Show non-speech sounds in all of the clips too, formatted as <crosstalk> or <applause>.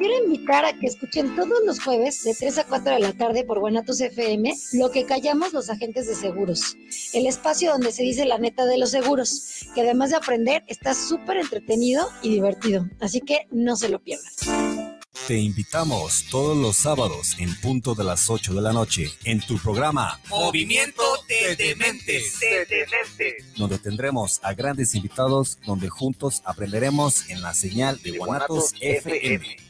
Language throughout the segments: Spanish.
quiero invitar a que escuchen todos los jueves de 3 a 4 de la tarde por Guanatos FM lo que callamos los agentes de seguros. El espacio donde se dice la neta de los seguros, que además de aprender está súper entretenido y divertido. Así que no se lo pierdan. Te invitamos todos los sábados en punto de las 8 de la noche en tu programa Movimiento de Dementes, donde tendremos a grandes invitados donde juntos aprenderemos en la señal de Guanatos FM.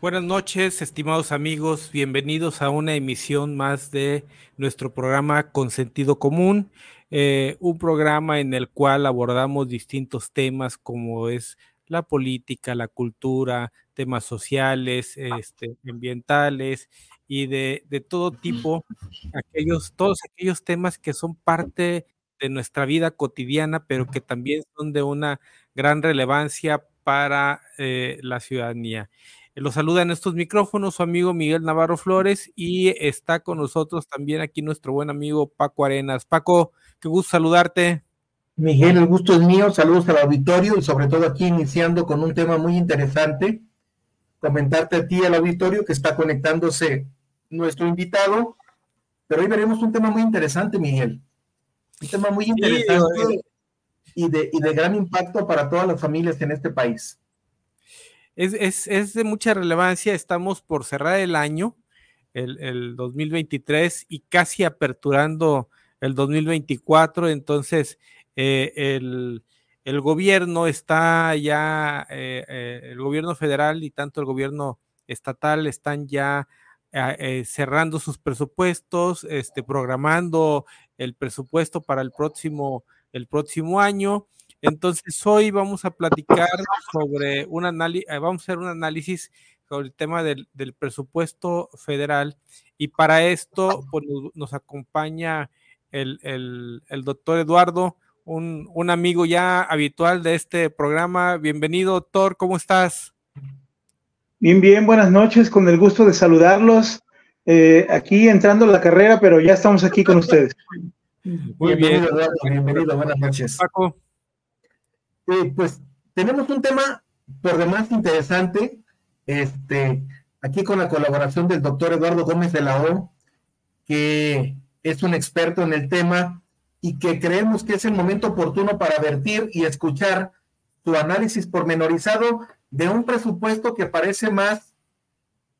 Buenas noches, estimados amigos. Bienvenidos a una emisión más de nuestro programa Con Sentido Común, eh, un programa en el cual abordamos distintos temas como es la política, la cultura, temas sociales, este, ambientales y de, de todo tipo, aquellos, todos aquellos temas que son parte de nuestra vida cotidiana, pero que también son de una gran relevancia para eh, la ciudadanía. Lo saluda en estos micrófonos su amigo Miguel Navarro Flores y está con nosotros también aquí nuestro buen amigo Paco Arenas. Paco, qué gusto saludarte. Miguel, el gusto es mío. Saludos al auditorio y sobre todo aquí iniciando con un tema muy interesante. Comentarte a ti, al auditorio, que está conectándose nuestro invitado. Pero hoy veremos un tema muy interesante, Miguel. Un tema muy interesante y, de, y de gran impacto para todas las familias en este país es, de mucha relevancia. Estamos por cerrar el año, el, 2023, y casi aperturando el 2024. Entonces, eh, el, gobierno está ya, eh, eh, el gobierno federal y tanto el gobierno estatal están ya cerrando sus presupuestos, este, programando el presupuesto para el próximo, el próximo año. Entonces, hoy vamos a platicar sobre un análisis, eh, vamos a hacer un análisis sobre el tema del, presupuesto federal y para esto pues, nos acompaña el, doctor Eduardo, un, amigo ya habitual de este programa. Bienvenido, doctor, ¿cómo estás? Bien, bien, buenas noches, con el gusto de saludarlos. Eh, aquí entrando a la carrera, pero ya estamos aquí con ustedes. Muy bien, Eduardo, bienvenido, buenas noches. Paco. Eh, pues tenemos un tema por demás interesante, este, aquí con la colaboración del doctor Eduardo Gómez de la O, que es un experto en el tema y que creemos que es el momento oportuno para vertir y escuchar su análisis pormenorizado de un presupuesto que parece más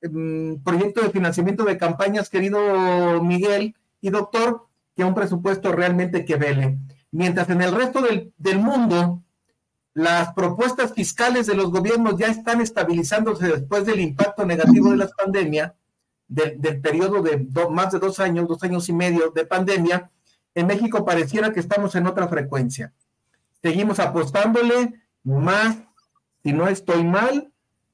mm, proyecto de financiamiento de campañas, querido Miguel y doctor, que un presupuesto realmente que vele. Mientras en el resto del, del mundo las propuestas fiscales de los gobiernos ya están estabilizándose después del impacto negativo de la pandemia, del periodo de más de dos años, dos años y medio de pandemia, en México pareciera que estamos en otra frecuencia. Seguimos apostándole más, si no estoy mal,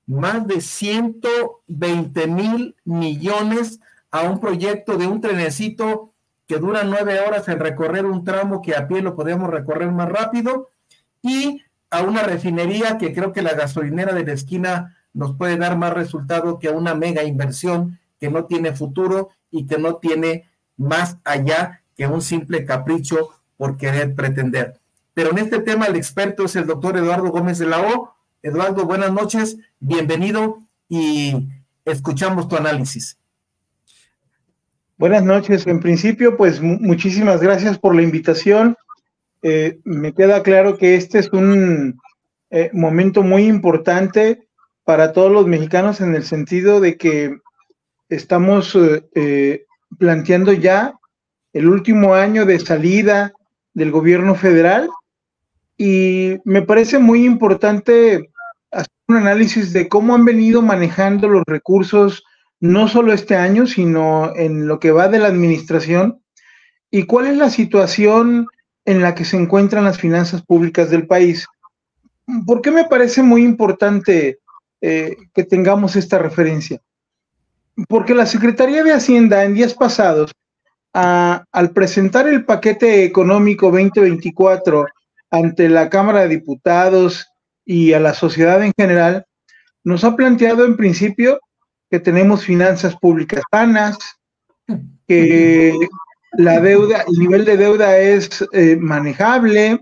más de 120 mil millones a un proyecto de un trenecito que dura nueve horas en recorrer un tramo que a pie lo podemos recorrer más rápido y a una refinería que creo que la gasolinera de la esquina nos puede dar más resultado que a una mega inversión que no tiene futuro y que no tiene más allá que un simple capricho por querer pretender. Pero en este tema el experto es el doctor Eduardo Gómez de la O. Eduardo, buenas noches, bienvenido y escuchamos tu análisis. Buenas noches. En principio, pues muchísimas gracias por la invitación. Eh, me queda claro que este es un eh, momento muy importante para todos los mexicanos en el sentido de que estamos eh, planteando ya el último año de salida del gobierno federal y me parece muy importante hacer un análisis de cómo han venido manejando los recursos no solo este año, sino en lo que va de la administración y cuál es la situación en la que se encuentran las finanzas públicas del país. ¿Por qué me parece muy importante eh, que tengamos esta referencia? Porque la Secretaría de Hacienda en días pasados, al presentar el paquete económico 2024 ante la Cámara de Diputados y a la sociedad en general, nos ha planteado en principio que tenemos finanzas públicas sanas, que la deuda, el nivel de deuda es eh, manejable,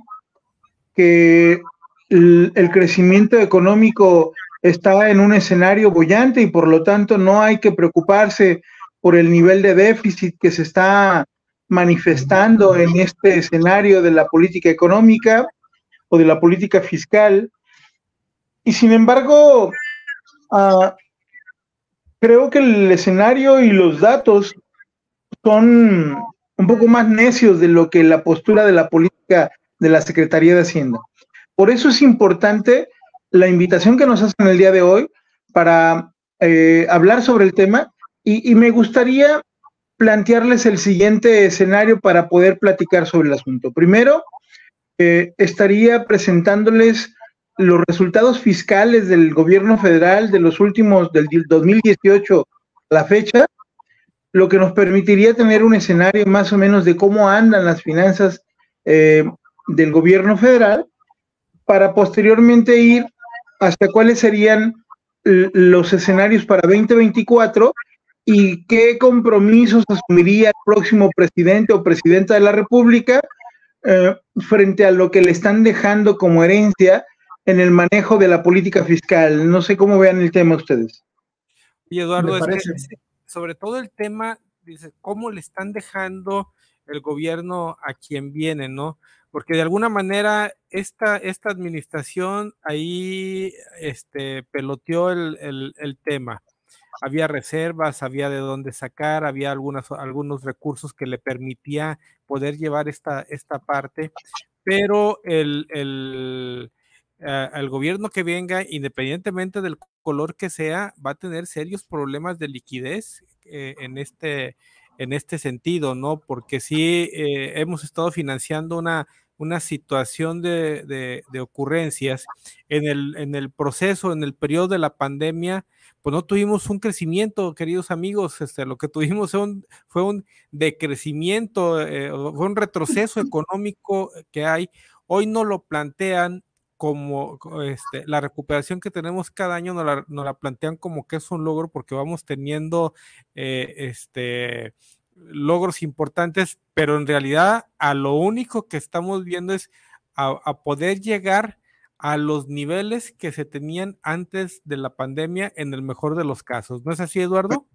que el, crecimiento económico está en un escenario bollante y por lo tanto no hay que preocuparse por el nivel de déficit que se está manifestando en este escenario de la política económica o de la política fiscal. Y sin embargo, ah, creo que el escenario y los datos son un poco más necios de lo que la postura de la política de la Secretaría de Hacienda. Por eso es importante la invitación que nos hacen el día de hoy para eh, hablar sobre el tema y, me gustaría plantearles el siguiente escenario para poder platicar sobre el asunto. Primero, eh, estaría presentándoles los resultados fiscales del gobierno federal de los últimos, del 2018 a la fecha, lo que nos permitiría tener un escenario más o menos de cómo andan las finanzas eh, del gobierno federal para posteriormente ir hasta cuáles serían los escenarios para 2024 y qué compromisos asumiría el próximo presidente o presidenta de la República eh, frente a lo que le están dejando como herencia en el manejo de la política fiscal. No sé cómo vean el tema ustedes. Y Eduardo, sobre todo el tema, dice, cómo le están dejando el gobierno a quien viene, ¿no? Porque de alguna manera esta, esta administración ahí este, peloteó el, tema. Había reservas, había de dónde sacar, había algunas, algunos recursos que le permitía poder llevar esta, esta parte, pero el, el, el gobierno que venga, independientemente del color que sea, va a tener serios problemas de liquidez eh, en, este, en este sentido, ¿no? Porque sí eh, hemos estado financiando una, una situación de, de, ocurrencias en el, en el proceso, en el periodo de la pandemia, pues no tuvimos un crecimiento, queridos amigos, este, lo que tuvimos fue un, fue un decrecimiento, eh, fue un retroceso <laughs> económico que hay. Hoy no lo plantean como este, la recuperación que tenemos cada año nos la, la, plantean como que es un logro porque vamos teniendo eh, este, logros importantes, pero en realidad a lo único que estamos viendo es a, poder llegar a los niveles que se tenían antes de la pandemia en el mejor de los casos. ¿No es así, Eduardo?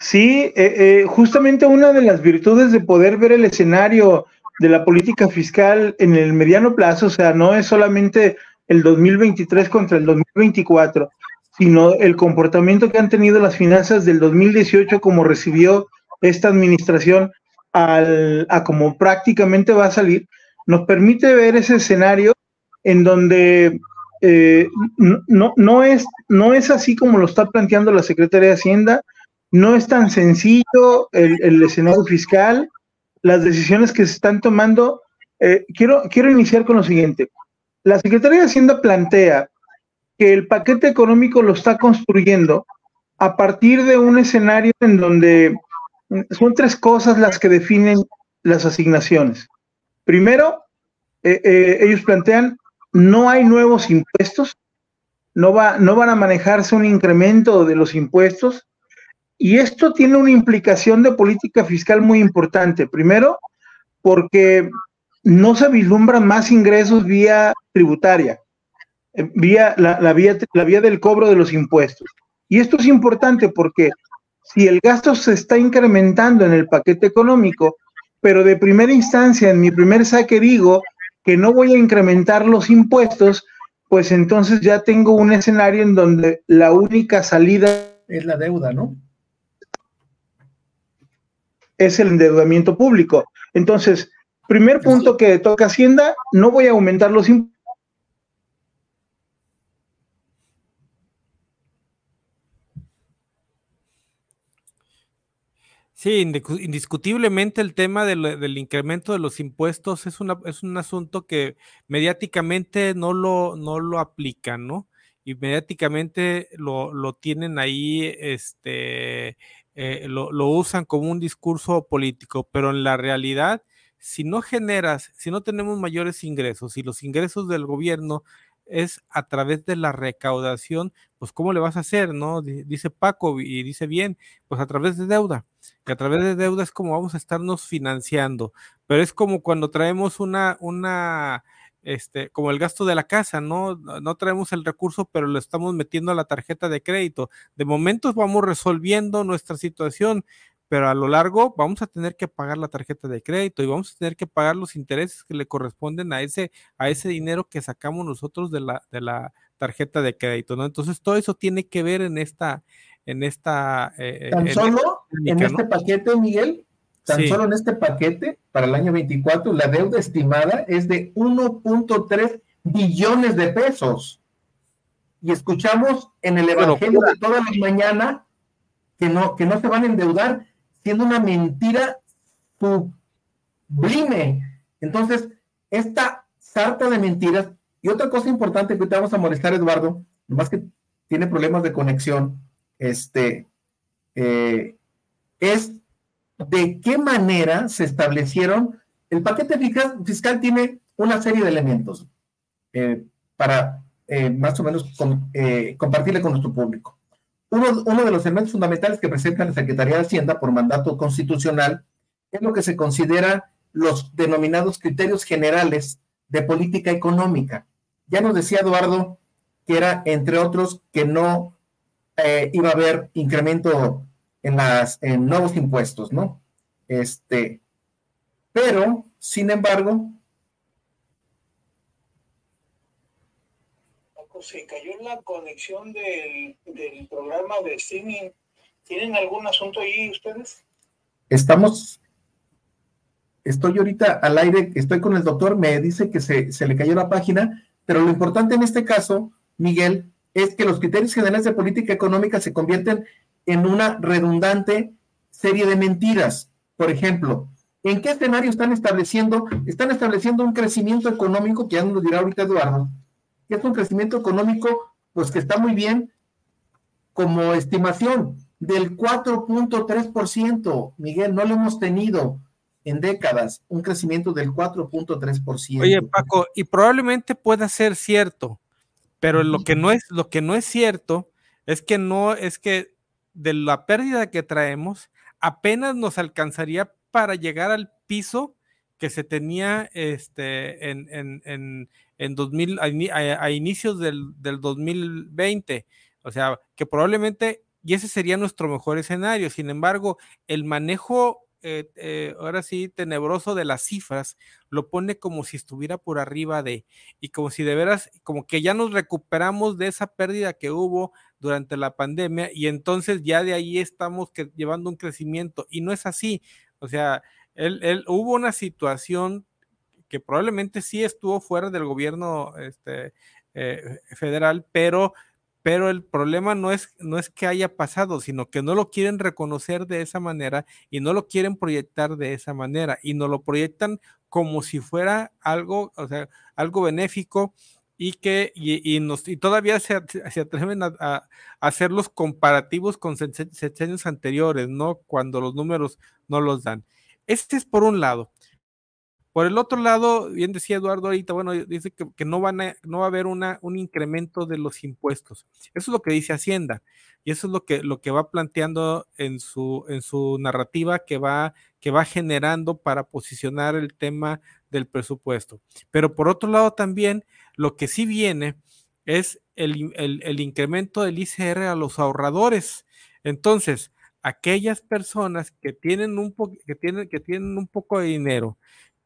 Sí, eh, eh, justamente una de las virtudes de poder ver el escenario de la política fiscal en el mediano plazo, o sea, no es solamente el 2023 contra el 2024, sino el comportamiento que han tenido las finanzas del 2018 como recibió esta administración al, a como prácticamente va a salir, nos permite ver ese escenario en donde eh, no, no, es, no es así como lo está planteando la Secretaría de Hacienda, no es tan sencillo el, el escenario fiscal, las decisiones que se están tomando, eh, quiero, quiero iniciar con lo siguiente. La Secretaría de Hacienda plantea que el paquete económico lo está construyendo a partir de un escenario en donde son tres cosas las que definen las asignaciones. Primero, eh, eh, ellos plantean, no hay nuevos impuestos, no, va, no van a manejarse un incremento de los impuestos, y esto tiene una implicación de política fiscal muy importante. Primero, porque no se vislumbran más ingresos vía tributaria, eh, vía la, vía, la vía del cobro de los impuestos. Y esto es importante porque si el gasto se está incrementando en el paquete económico, pero de primera instancia, en mi primer saque digo que no voy a incrementar los impuestos, pues entonces ya tengo un escenario en donde la única salida es la deuda, ¿no? Es el endeudamiento público. Entonces, primer punto que toca Hacienda, no voy a aumentar los impuestos. Sí, indiscutiblemente el tema del, incremento de los impuestos es, una, es un asunto que mediáticamente no lo, no lo aplican, ¿no? Y mediáticamente lo, lo tienen ahí, este, eh, lo, usan como un discurso político, pero en la realidad, si no generas, si no tenemos mayores ingresos, y los ingresos del gobierno es a través de la recaudación, pues ¿cómo le vas a hacer? ¿No? Dice Paco y dice bien, pues a través de deuda, que a través de deuda es como vamos a estarnos financiando, pero es como cuando traemos una, una, este, como el gasto de la casa, ¿no? No traemos el recurso, pero lo estamos metiendo a la tarjeta de crédito. De momento vamos resolviendo nuestra situación, pero a lo largo vamos a tener que pagar la tarjeta de crédito y vamos a tener que pagar los intereses que le corresponden a ese, a ese dinero que sacamos nosotros de la, de la tarjeta de crédito, ¿no? Entonces todo eso tiene que ver en esta, en esta. Eh, tan solo en este paquete, Miguel, tan solo en este paquete para el año 24, la deuda estimada es de 1.3 billones de pesos. Y escuchamos en el Evangelio de todas las mañanas que no, que no se van a endeudar siendo una mentira sublime. Entonces, esta sarta de mentiras, y otra cosa importante que te vamos a molestar, Eduardo, nomás que tiene problemas de conexión, este, eh, es de qué manera se establecieron, el paquete fiscal, tiene una serie de elementos eh, para eh, más o menos compartirle con nuestro público. Uno, de los elementos fundamentales que presenta la Secretaría de Hacienda por mandato constitucional es lo que se considera los denominados criterios generales de política económica. Ya nos decía Eduardo que era, entre otros, que no eh, iba a haber incremento en, las, en nuevos impuestos, ¿no? Este, pero, sin embargo, se cayó la conexión del, programa de streaming. ¿Tienen algún asunto ahí ustedes? Estamos, estoy ahorita al aire, estoy con el doctor, me dice que se, se le cayó la página, pero lo importante en este caso, Miguel, es que los criterios generales de política económica se convierten en una redundante serie de mentiras. Por ejemplo, ¿en qué escenario están estableciendo? Están estableciendo un crecimiento económico, que ya nos lo dirá ahorita Eduardo, que es un crecimiento económico, pues que está muy bien como estimación del 4.3%. Miguel, no lo hemos tenido en décadas, un crecimiento del 4.3%. Oye, Paco, y probablemente pueda ser cierto, pero lo que no es, lo que no es cierto es que no, es que de la pérdida que traemos, apenas nos alcanzaría para llegar al piso que se tenía este, en, en, en 2000, a, inicios del, del 2020. O sea, que probablemente, y ese sería nuestro mejor escenario. Sin embargo, el manejo eh, eh, ahora sí, tenebroso de las cifras, lo pone como si estuviera por arriba de, y como si de veras, como que ya nos recuperamos de esa pérdida que hubo durante la pandemia y entonces ya de ahí estamos llevando un crecimiento y no es así. O sea, él, él, hubo una situación que probablemente sí estuvo fuera del gobierno este, eh, federal, pero, pero el problema no es, no es que haya pasado, sino que no lo quieren reconocer de esa manera y no lo quieren proyectar de esa manera y no lo proyectan como si fuera algo, o sea, algo benéfico y que y, nos, y todavía se, atreven a, hacer los comparativos con años anteriores, ¿no? Cuando los números no los dan. Este es por un lado. Por el otro lado, bien decía Eduardo ahorita, bueno, dice que, no, van no va a haber una, un incremento de los impuestos. Eso es lo que dice Hacienda y eso es lo que, lo que va planteando en su, en su narrativa que va, que va generando para posicionar el tema del presupuesto. Pero por otro lado también, lo que sí viene es el, el incremento del ICR a los ahorradores. Entonces, aquellas personas que tienen un, que tienen, que tienen un poco de dinero,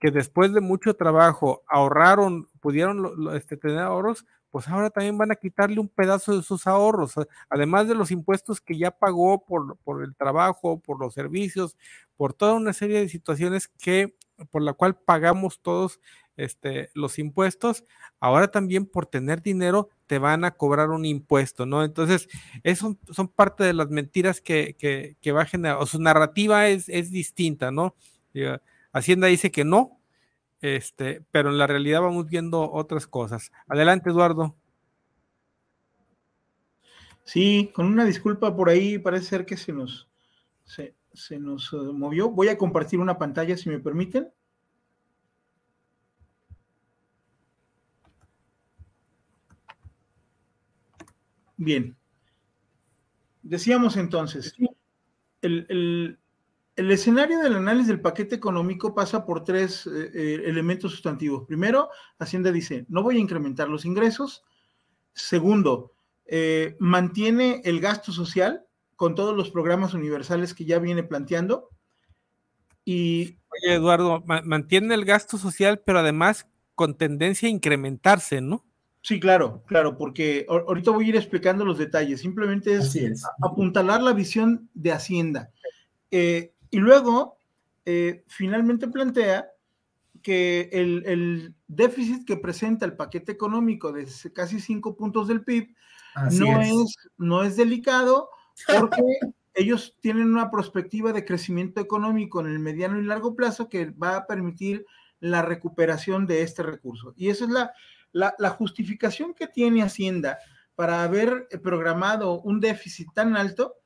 que después de mucho trabajo ahorraron, pudieron este, tener ahorros, pues ahora también van a quitarle un pedazo de sus ahorros, además de los impuestos que ya pagó por, por el trabajo, por los servicios, por toda una serie de situaciones que por la cual pagamos todos este, los impuestos, ahora también por tener dinero te van a cobrar un impuesto, ¿no? Entonces, eso son parte de las mentiras que, que, va a generar, o su narrativa es, es distinta, ¿no? Hacienda dice que no, este, pero en la realidad vamos viendo otras cosas. Adelante, Eduardo. Sí, con una disculpa por ahí, parece ser que se nos, se, se nos eh, movió. Voy a compartir una pantalla, si me permiten. Bien. Decíamos entonces, el, escenario del análisis del paquete económico pasa por tres eh, eh, elementos sustantivos. Primero, Hacienda dice, no voy a incrementar los ingresos. Segundo, eh, mantiene el gasto social con todos los programas universales que ya viene planteando. Y, Oye, Eduardo, mantiene el gasto social, pero además con tendencia a incrementarse, ¿no? Sí, claro, claro, porque ahorita voy a ir explicando los detalles. Simplemente es, apuntalar la visión de Hacienda. Eh, y luego, eh, finalmente plantea que el, déficit que presenta el paquete económico de casi cinco puntos del PIB no es. no es delicado porque <laughs> ellos tienen una perspectiva de crecimiento económico en el mediano y largo plazo que va a permitir la recuperación de este recurso. Y esa es la, la, justificación que tiene Hacienda para haber programado un déficit tan alto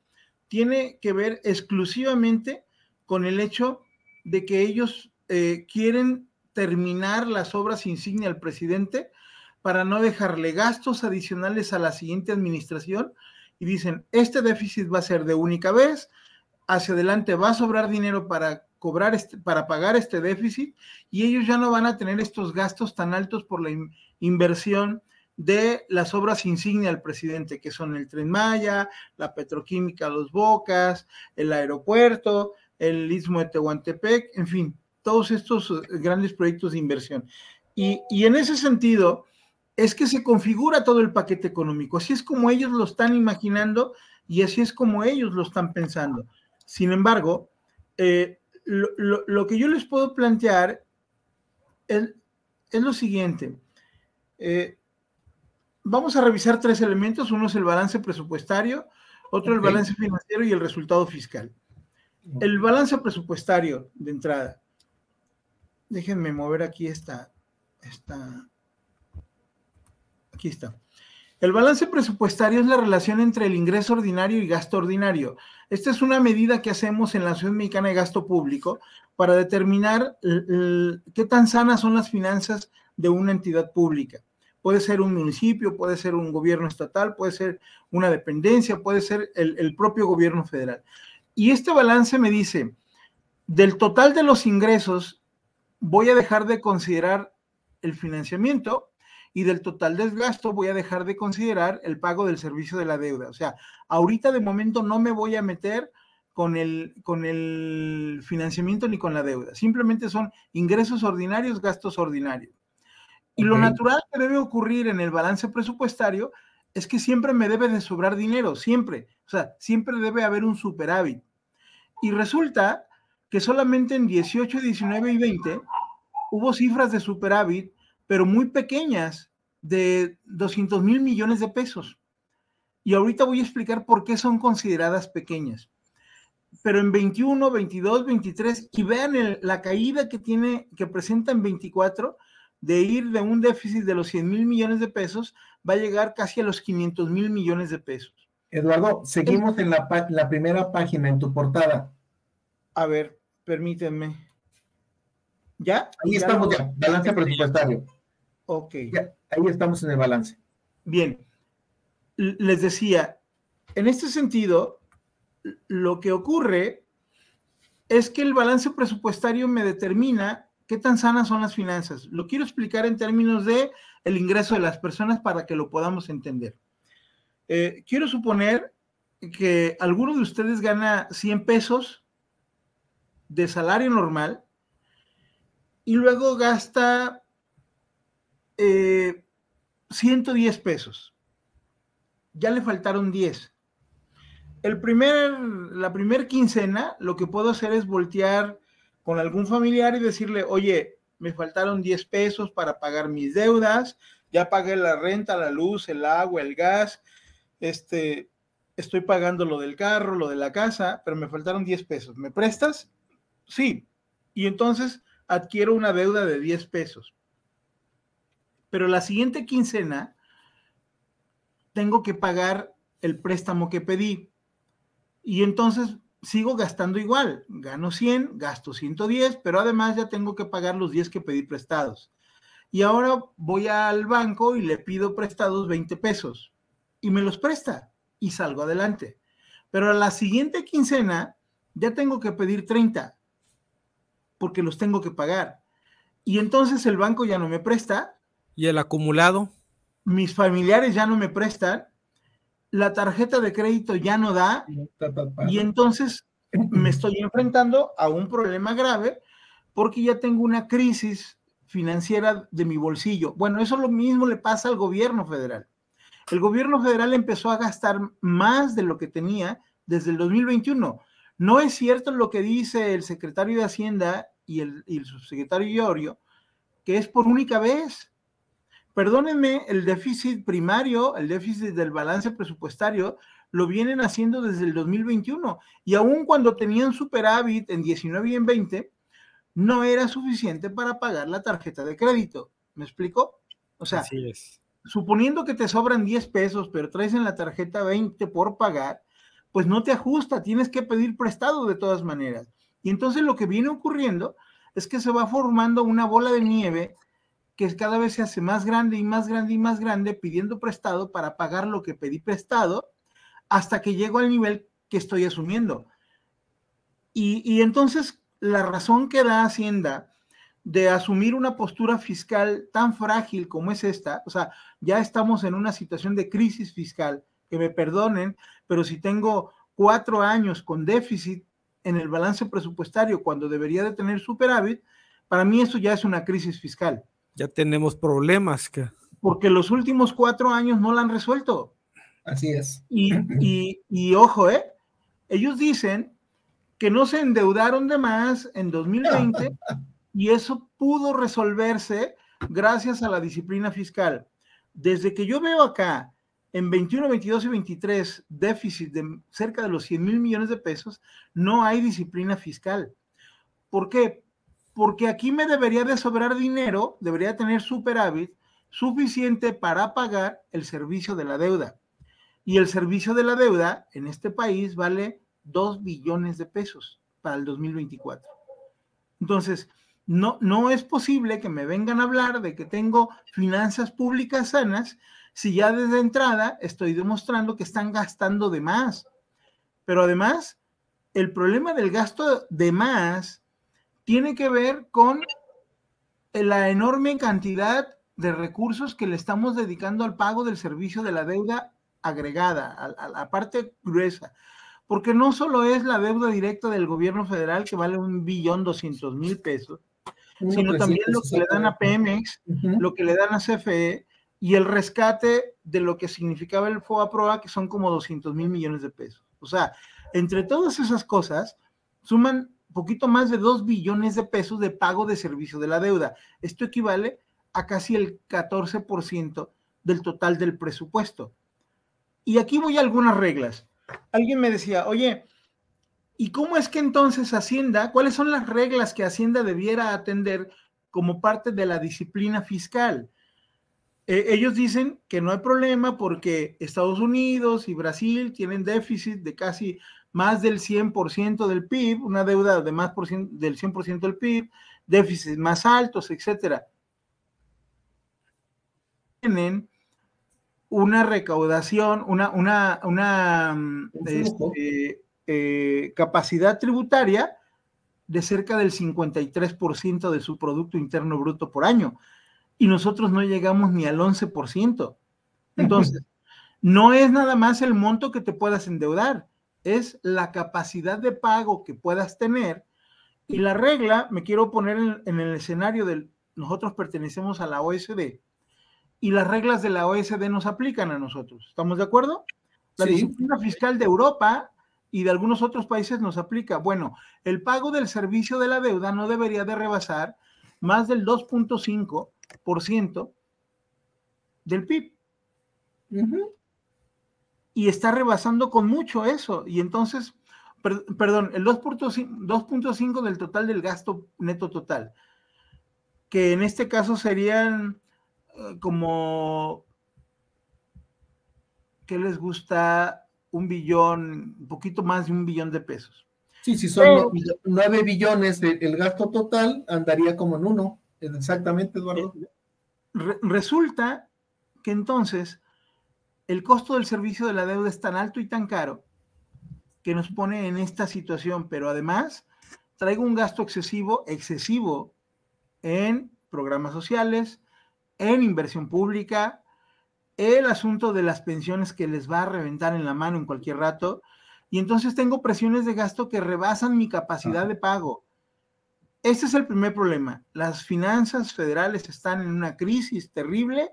tiene que ver exclusivamente con el hecho de que ellos eh, quieren terminar las obras insignia al presidente para no dejarle gastos adicionales a la siguiente administración y dicen, este déficit va a ser de única vez, hacia adelante va a sobrar dinero para cobrar este, para pagar este déficit y ellos ya no van a tener estos gastos tan altos por la inversión de las obras insignia del presidente, que son el Tren Maya, la petroquímica Los Bocas, el aeropuerto, el Istmo de Tehuantepec, en fin, todos estos eh, grandes proyectos de inversión. Y, y en ese sentido, es que se configura todo el paquete económico, así es como ellos lo están imaginando y así es como ellos lo están pensando. Sin embargo, eh, lo, que yo les puedo plantear es, lo siguiente. Eh, vamos a revisar tres elementos. Uno es el balance presupuestario, otro el balance financiero y el resultado fiscal. El balance presupuestario de entrada. Déjenme mover aquí esta, esta. Aquí está. El balance presupuestario es la relación entre el ingreso ordinario y gasto ordinario. Esta es una medida que hacemos en la Ciudad Mexicana de Gasto Público para determinar qué tan sanas son las finanzas de una entidad pública. Puede ser un municipio, puede ser un gobierno estatal, puede ser una dependencia, puede ser el, el propio gobierno federal. Y este balance me dice, del total de los ingresos, voy a dejar de considerar el financiamiento y del total del gasto voy a dejar de considerar el pago del servicio de la deuda. O sea, ahorita de momento no me voy a meter con el, con el financiamiento ni con la deuda. Simplemente son ingresos ordinarios, gastos ordinarios. Y lo natural que debe ocurrir en el balance presupuestario es que siempre me debe de sobrar dinero, siempre. O sea, siempre debe haber un superávit. Y resulta que solamente en 18, 19 y 20 hubo cifras de superávit pero muy pequeñas, de 200 mil millones de pesos. Y ahorita voy a explicar por qué son consideradas pequeñas. Pero en 21, 22, 23, y vean la caída que tiene, que presenta en 24, de ir de un déficit de los 100 mil millones de pesos, va a llegar casi a los 500 mil millones de pesos. Eduardo, seguimos en la, la primera página, en tu portada. A ver, permítanme. ¿Ya? Ahí estamos ya, balance presupuestario. Ok. ahí estamos en el balance. Bien. Les decía, en este sentido, lo que ocurre es que el balance presupuestario me determina qué tan sanas son las finanzas. Lo quiero explicar en términos de el ingreso de las personas para que lo podamos entender. Eh, quiero suponer que alguno de ustedes gana 100 pesos de salario normal y luego gasta 110 eh, pesos. Ya le faltaron 10. El primer, la primer quincena, lo que puedo hacer es voltear con algún familiar y decirle, oye, me faltaron 10 pesos para pagar mis deudas, ya pagué la renta, la luz, el agua, el gas, este, estoy pagando lo del carro, lo de la casa, pero me faltaron 10 pesos. ¿Me prestas? Sí. Y entonces adquiero una deuda de 10 pesos. Pero la siguiente quincena tengo que pagar el préstamo que pedí. Y entonces sigo gastando igual. Gano 100, gasto 110, pero además ya tengo que pagar los 10 que pedí prestados. Y ahora voy al banco y le pido prestados 20 pesos y me los presta y salgo adelante. Pero a la siguiente quincena ya tengo que pedir 30 porque los tengo que pagar. Y entonces el banco ya no me presta. ¿Y el acumulado? Mis familiares ya no me prestan. La tarjeta de crédito ya no da. Y entonces me estoy enfrentando a un problema grave porque ya tengo una crisis financiera de mi bolsillo. Bueno, eso lo mismo le pasa al gobierno federal. El gobierno federal empezó a gastar más de lo que tenía desde el 2021. No es cierto lo que dice el secretario de Hacienda y el, subsecretario Iorio, que es por única vez. Perdónenme, el déficit primario, el déficit del balance presupuestario, lo vienen haciendo desde el 2021. Y aun cuando tenían superávit en 19 y en 20, no era suficiente para pagar la tarjeta de crédito. ¿Me explico? O sea, suponiendo que te sobran 10 pesos, pero traes en la tarjeta 20 por pagar, pues no te ajusta, tienes que pedir prestado de todas maneras. Y entonces lo que viene ocurriendo es que se va formando una bola de nieve que cada vez se hace más grande y más grande y más grande pidiendo prestado para pagar lo que pedí prestado hasta que llego al nivel que estoy asumiendo. Y, entonces la razón que da Hacienda de asumir una postura fiscal tan frágil como es esta, o sea, ya estamos en una situación de crisis fiscal, que me perdonen, pero si tengo cuatro años con déficit en el balance presupuestario cuando debería de tener superávit, para mí eso ya es una crisis fiscal. Ya tenemos problemas. Que... Porque los últimos cuatro años no la han resuelto. Así es. Y, y, y ojo, ¿eh? Ellos dicen que no se endeudaron de más en 2020 <laughs> y eso pudo resolverse gracias a la disciplina fiscal. Desde que yo veo acá en 21, 22 y 23 déficit de cerca de los 100 mil millones de pesos, no hay disciplina fiscal. ¿Por qué? Porque aquí me debería de sobrar dinero, debería tener superávit suficiente para pagar el servicio de la deuda. Y el servicio de la deuda en este país vale 2 billones de pesos para el 2024. Entonces, no, no es posible que me vengan a hablar de que tengo finanzas públicas sanas si ya desde entrada estoy demostrando que están gastando de más. Pero además, el problema del gasto de más tiene que ver con la enorme cantidad de recursos que le estamos dedicando al pago del servicio de la deuda agregada, a, la parte gruesa. Porque no solo es la deuda directa del gobierno federal que vale un billón doscientos mil pesos, sino también lo que le dan a Pemex, lo que le dan a CFE, y el rescate de lo que significaba el FOA-PROA, que son como 200 mil millones de pesos. O sea, entre todas esas cosas, suman poquito más de 2 billones de pesos de pago de servicio de la deuda. Esto equivale a casi el 14% del total del presupuesto. Y aquí voy a algunas reglas. Alguien me decía, oye, ¿y cómo es que entonces Hacienda, cuáles son las reglas que Hacienda debiera atender como parte de la disciplina fiscal? Eh, ellos dicen que no hay problema porque Estados Unidos y Brasil tienen déficit de casi más del 100% del PIB, una deuda de más por del 100% del PIB, déficits más altos, etcétera. Tienen una recaudación, una, una, una este, eh, capacidad tributaria de cerca del 53% de su Producto Interno Bruto por año y nosotros no llegamos ni al 11%. Entonces, no es nada más el monto que te puedas endeudar, es la capacidad de pago que puedas tener. Y la regla, me quiero poner en, el escenario del, nosotros pertenecemos a la OSD y las reglas de la OSD nos aplican a nosotros. ¿Estamos de acuerdo? La disciplina fiscal de Europa y de algunos otros países nos aplica. Bueno, el pago del servicio de la deuda no debería de rebasar más del 2.5% del PIB. Y está rebasando con mucho eso. Y entonces, perdón, el 2.5 del total del gasto neto total, que en este caso serían eh, como, ¿qué les gusta? Un billón, un poquito más de un billón de pesos. Sí, si son nueve billones el gasto total, andaría como en uno. Exactamente, Eduardo. Eh, resulta que entonces el costo del servicio de la deuda es tan alto y tan caro que nos pone en esta situación, pero además traigo un gasto excesivo, excesivo en programas sociales, en inversión pública, el asunto de las pensiones que les va a reventar en la mano en cualquier rato, y entonces tengo presiones de gasto que rebasan mi capacidad de pago. Este es el primer problema. Las finanzas federales están en una crisis terrible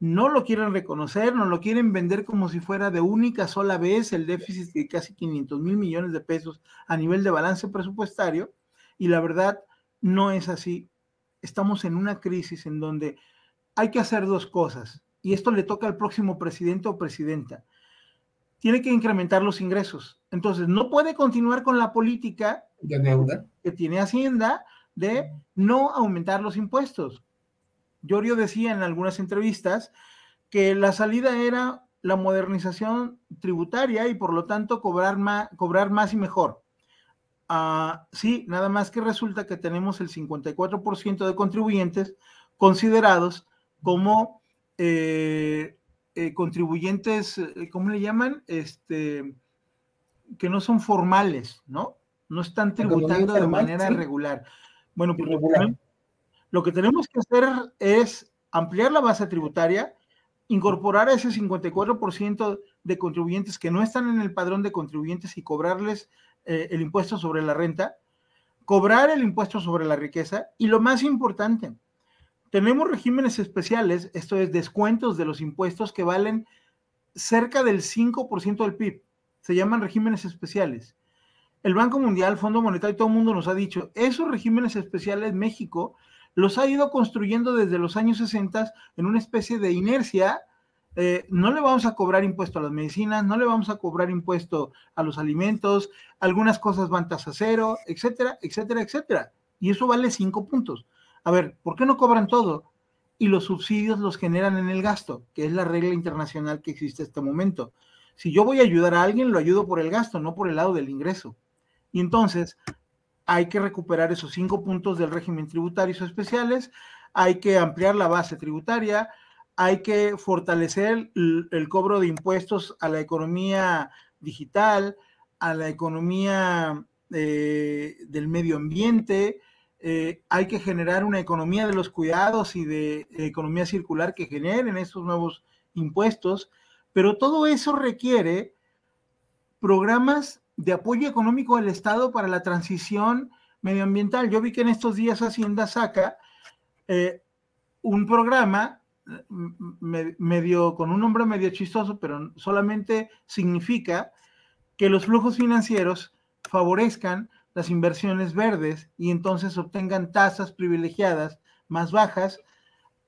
no lo quieren reconocer, no lo quieren vender como si fuera de única sola vez el déficit de casi 500 mil millones de pesos a nivel de balance presupuestario. Y la verdad, no es así. Estamos en una crisis en donde hay que hacer dos cosas. Y esto le toca al próximo presidente o presidenta. Tiene que incrementar los ingresos. Entonces, no puede continuar con la política de deuda que tiene Hacienda de no aumentar los impuestos Yorio decía en algunas entrevistas que la salida era la modernización tributaria y por lo tanto cobrar más, cobrar más y mejor. Ah, sí, nada más que resulta que tenemos el 54% de contribuyentes considerados como eh, eh, contribuyentes, eh, ¿cómo le llaman? Este, que no son formales, ¿no? No están tributando de manera regular. Bueno, pues lo que tenemos que hacer es ampliar la base tributaria, incorporar a ese 54% de contribuyentes que no están en el padrón de contribuyentes y cobrarles eh, el impuesto sobre la renta, cobrar el impuesto sobre la riqueza y lo más importante, tenemos regímenes especiales, esto es descuentos de los impuestos que valen cerca del 5% del PIB. Se llaman regímenes especiales. El Banco Mundial, Fondo Monetario, todo el mundo nos ha dicho, esos regímenes especiales México los ha ido construyendo desde los años 60 en una especie de inercia. Eh, no le vamos a cobrar impuesto a las medicinas, no le vamos a cobrar impuesto a los alimentos, algunas cosas van tasa cero, etcétera, etcétera, etcétera. Y eso vale cinco puntos. A ver, ¿por qué no cobran todo? Y los subsidios los generan en el gasto, que es la regla internacional que existe en este momento. Si yo voy a ayudar a alguien, lo ayudo por el gasto, no por el lado del ingreso. Y entonces, hay que recuperar esos cinco puntos del régimen tributario especiales, hay que ampliar la base tributaria, hay que fortalecer el, cobro de impuestos a la economía digital, a la economía eh, del medio ambiente, eh, hay que generar una economía de los cuidados y de economía circular que generen esos nuevos impuestos, pero todo eso requiere programas de apoyo económico del Estado para la transición medioambiental. Yo vi que en estos días Hacienda saca eh, un programa medio con un nombre medio chistoso, pero solamente significa que los flujos financieros favorezcan las inversiones verdes y entonces obtengan tasas privilegiadas más bajas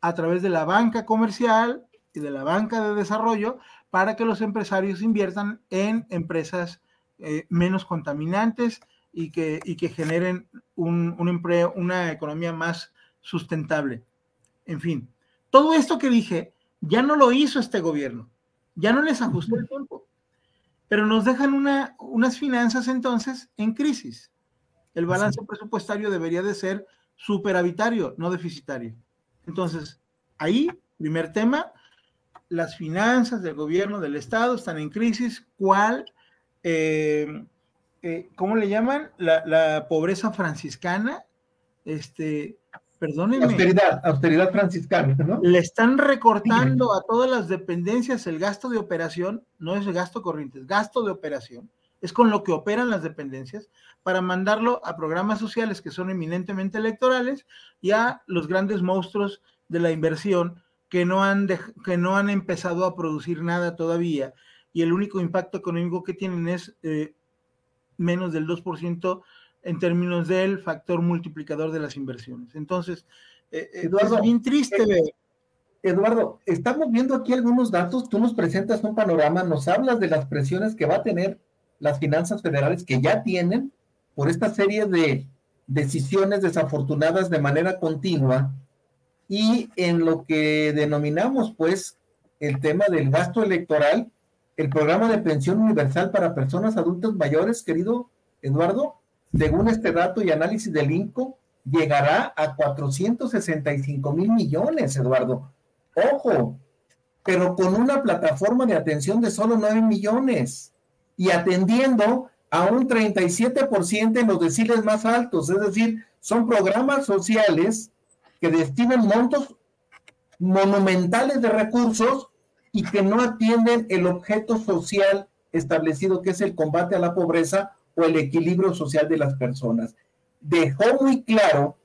a través de la banca comercial y de la banca de desarrollo para que los empresarios inviertan en empresas eh, menos contaminantes y que, que generen un, empleo, una economía más sustentable. En fin, todo esto que dije ya no lo hizo este gobierno, ya no les ajustó el tiempo, pero nos dejan una, unas finanzas entonces en crisis. El balance presupuestario debería de ser superavitario, no deficitario. Entonces, ahí, primer tema, las finanzas del gobierno del Estado están en crisis. ¿Cuál eh, eh, ¿cómo le llaman? La, pobreza franciscana. Este, perdónenme. Austeridad, austeridad franciscana, ¿no? Le están recortando a todas las dependencias el gasto de operación, no es el gasto corriente, es gasto de operación. Es con lo que operan las dependencias para mandarlo a programas sociales que son eminentemente electorales y a los grandes monstruos de la inversión que no han, que no han empezado a producir nada todavía y el único impacto económico que tienen es eh, menos del 2% en términos del factor multiplicador de las inversiones. Entonces, eh, eh, Eduardo, es bien triste eh, Eduardo, estamos viendo aquí algunos datos, tú nos presentas un panorama, nos hablas de las presiones que va a tener las finanzas federales que ya tienen por esta serie de decisiones desafortunadas de manera continua y en lo que denominamos pues el tema del gasto electoral, el programa de pensión universal para personas adultas mayores, querido Eduardo, según este dato y análisis del INCO, llegará a 465 mil millones, Eduardo. Ojo, pero con una plataforma de atención de solo 9 millones y atendiendo a un 37% en los deciles más altos, es decir, son programas sociales que destinan montos monumentales de recursos y que no atienden el objeto social establecido que es el combate a la pobreza o el equilibrio social de las personas. Dejó muy claro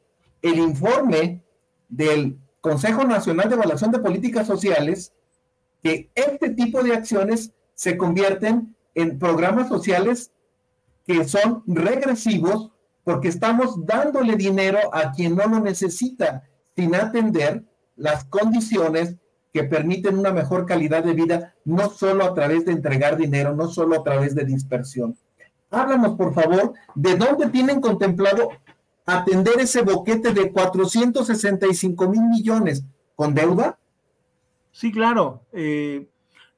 el informe del Consejo Nacional de Evaluación de Políticas Sociales que este tipo de acciones se convierten en programas sociales que son regresivos porque estamos dándole dinero a quien no lo necesita sin atender las condiciones que permiten una mejor calidad de vida, no solo a través de entregar dinero, no solo a través de dispersión. Háblanos, por favor, de dónde tienen contemplado atender ese boquete de 465 mil millones con deuda. Sí, claro. Eh,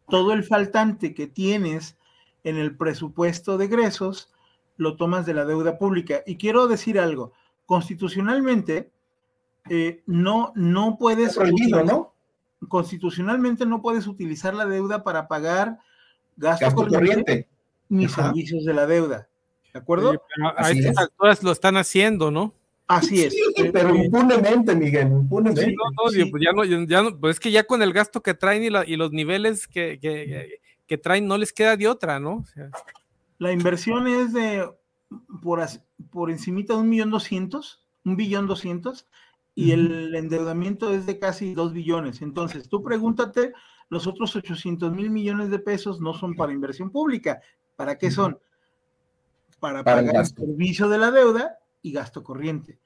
todo el faltante que tienes en el presupuesto de egresos lo tomas de la deuda pública. Y quiero decir algo, constitucionalmente eh, no, no puedes... ¿no? Constitucionalmente no puedes utilizar la deuda para pagar gasto, corriente, ni servicios de la deuda. ¿De acuerdo? a estas alturas lo están haciendo, ¿no? Así es. pero impunemente, Miguel, impunemente. no, no, pues ya no, ya no, pues es que ya con el gasto que traen y, la, y los niveles que, que, que, traen no les queda de otra, ¿no? O sea, la inversión es de por, por encimita de un millón doscientos, un billón doscientos, y el endeudamiento es de casi dos billones. Entonces, tú pregúntate, los otros 800 mil millones de pesos no son para inversión pública. ¿Para qué son? Para, pagar el, servicio de la deuda y gasto corriente.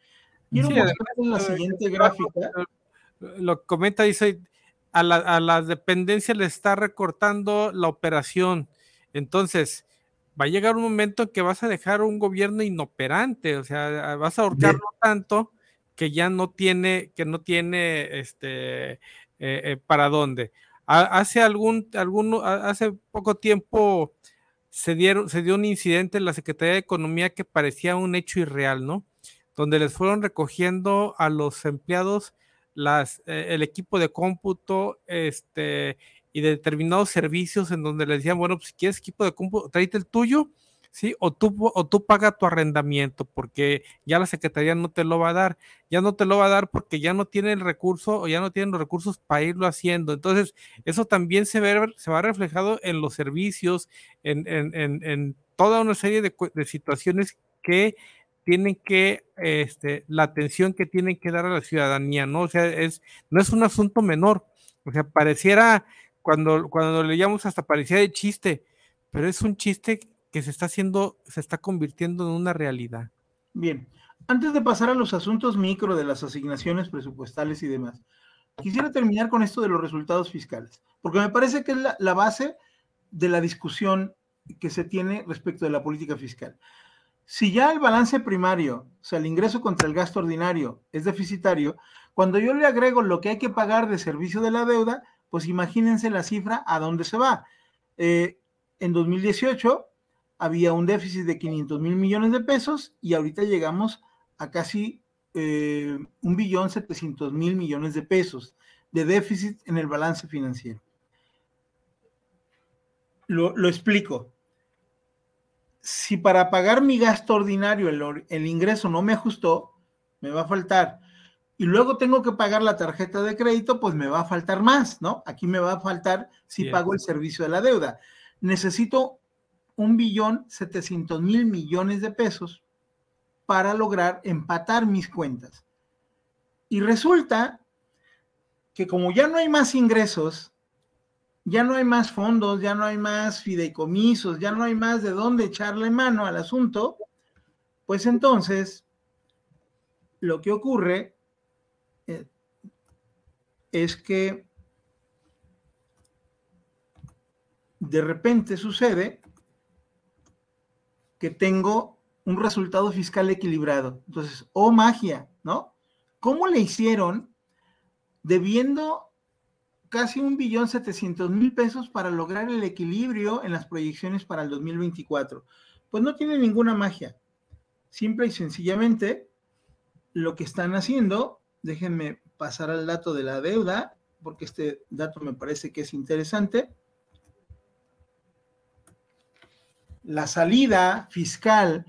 Quiero mostrar en la siguiente gráfica. Lo comenta, dice, a, la, a las dependencias le está recortando la operación. Entonces, va a llegar un momento en que vas a dejar un gobierno inoperante, o sea, vas a ahorcarlo tanto que ya no tiene, que no tiene este eh, eh, para dónde. Hace algún, algún, hace poco tiempo se dieron, se dio un incidente en la Secretaría de Economía que parecía un hecho irreal, ¿no? Donde les fueron recogiendo a los empleados las, eh, el equipo de cómputo, este, y de determinados servicios en donde le decían, bueno, pues si quieres equipo de cómputo, tráete el tuyo, ¿sí? O tú, o tú paga tu arrendamiento, porque ya la Secretaría no te lo va a dar, ya no te lo va a dar porque ya no tiene el recurso o ya no tienen los recursos para irlo haciendo. Entonces, eso también se, ve, se va reflejado en los servicios, en, en, en, toda una serie de, de situaciones que tienen que, este, la atención que tienen que dar a la ciudadanía, ¿no? O sea, es, no es un asunto menor. O sea, pareciera cuando, cuando leíamos hasta parecía de chiste, pero es un chiste que se está haciendo, se está convirtiendo en una realidad. Bien, antes de pasar a los asuntos micro de las asignaciones presupuestales y demás, quisiera terminar con esto de los resultados fiscales, porque me parece que es la, la base de la discusión que se tiene respecto de la política fiscal. Si ya el balance primario, o sea, el ingreso contra el gasto ordinario es deficitario, cuando yo le agrego lo que hay que pagar de servicio de la deuda, pues imagínense la cifra a dónde se va. Eh, en 2018 había un déficit de 500 mil millones de pesos y ahorita llegamos a casi eh, un billón 700 mil millones de pesos de déficit en el balance financiero. Lo, explico. Si para pagar mi gasto ordinario el, el ingreso no me ajustó, me va a faltar y luego tengo que pagar la tarjeta de crédito, pues me va a faltar más, ¿no? Aquí me va a faltar si pago el servicio de la deuda. Necesito un billón setecientos mil millones de pesos para lograr empatar mis cuentas. Y resulta que como ya no hay más ingresos, ya no hay más fondos, ya no hay más fideicomisos, ya no hay más de dónde echarle mano al asunto, Pues entonces, lo que ocurre eh, es que de repente sucede que tengo un resultado fiscal equilibrado. Entonces, oh magia, ¿no? ¿Cómo le hicieron debiendo casi un billón setecientos mil pesos para lograr el equilibrio en las proyecciones para el 2024? Pues no tiene ninguna magia. Simple y sencillamente, lo que están haciendo, déjenme pasar al dato de la deuda, porque este dato me parece que es interesante. La salida fiscal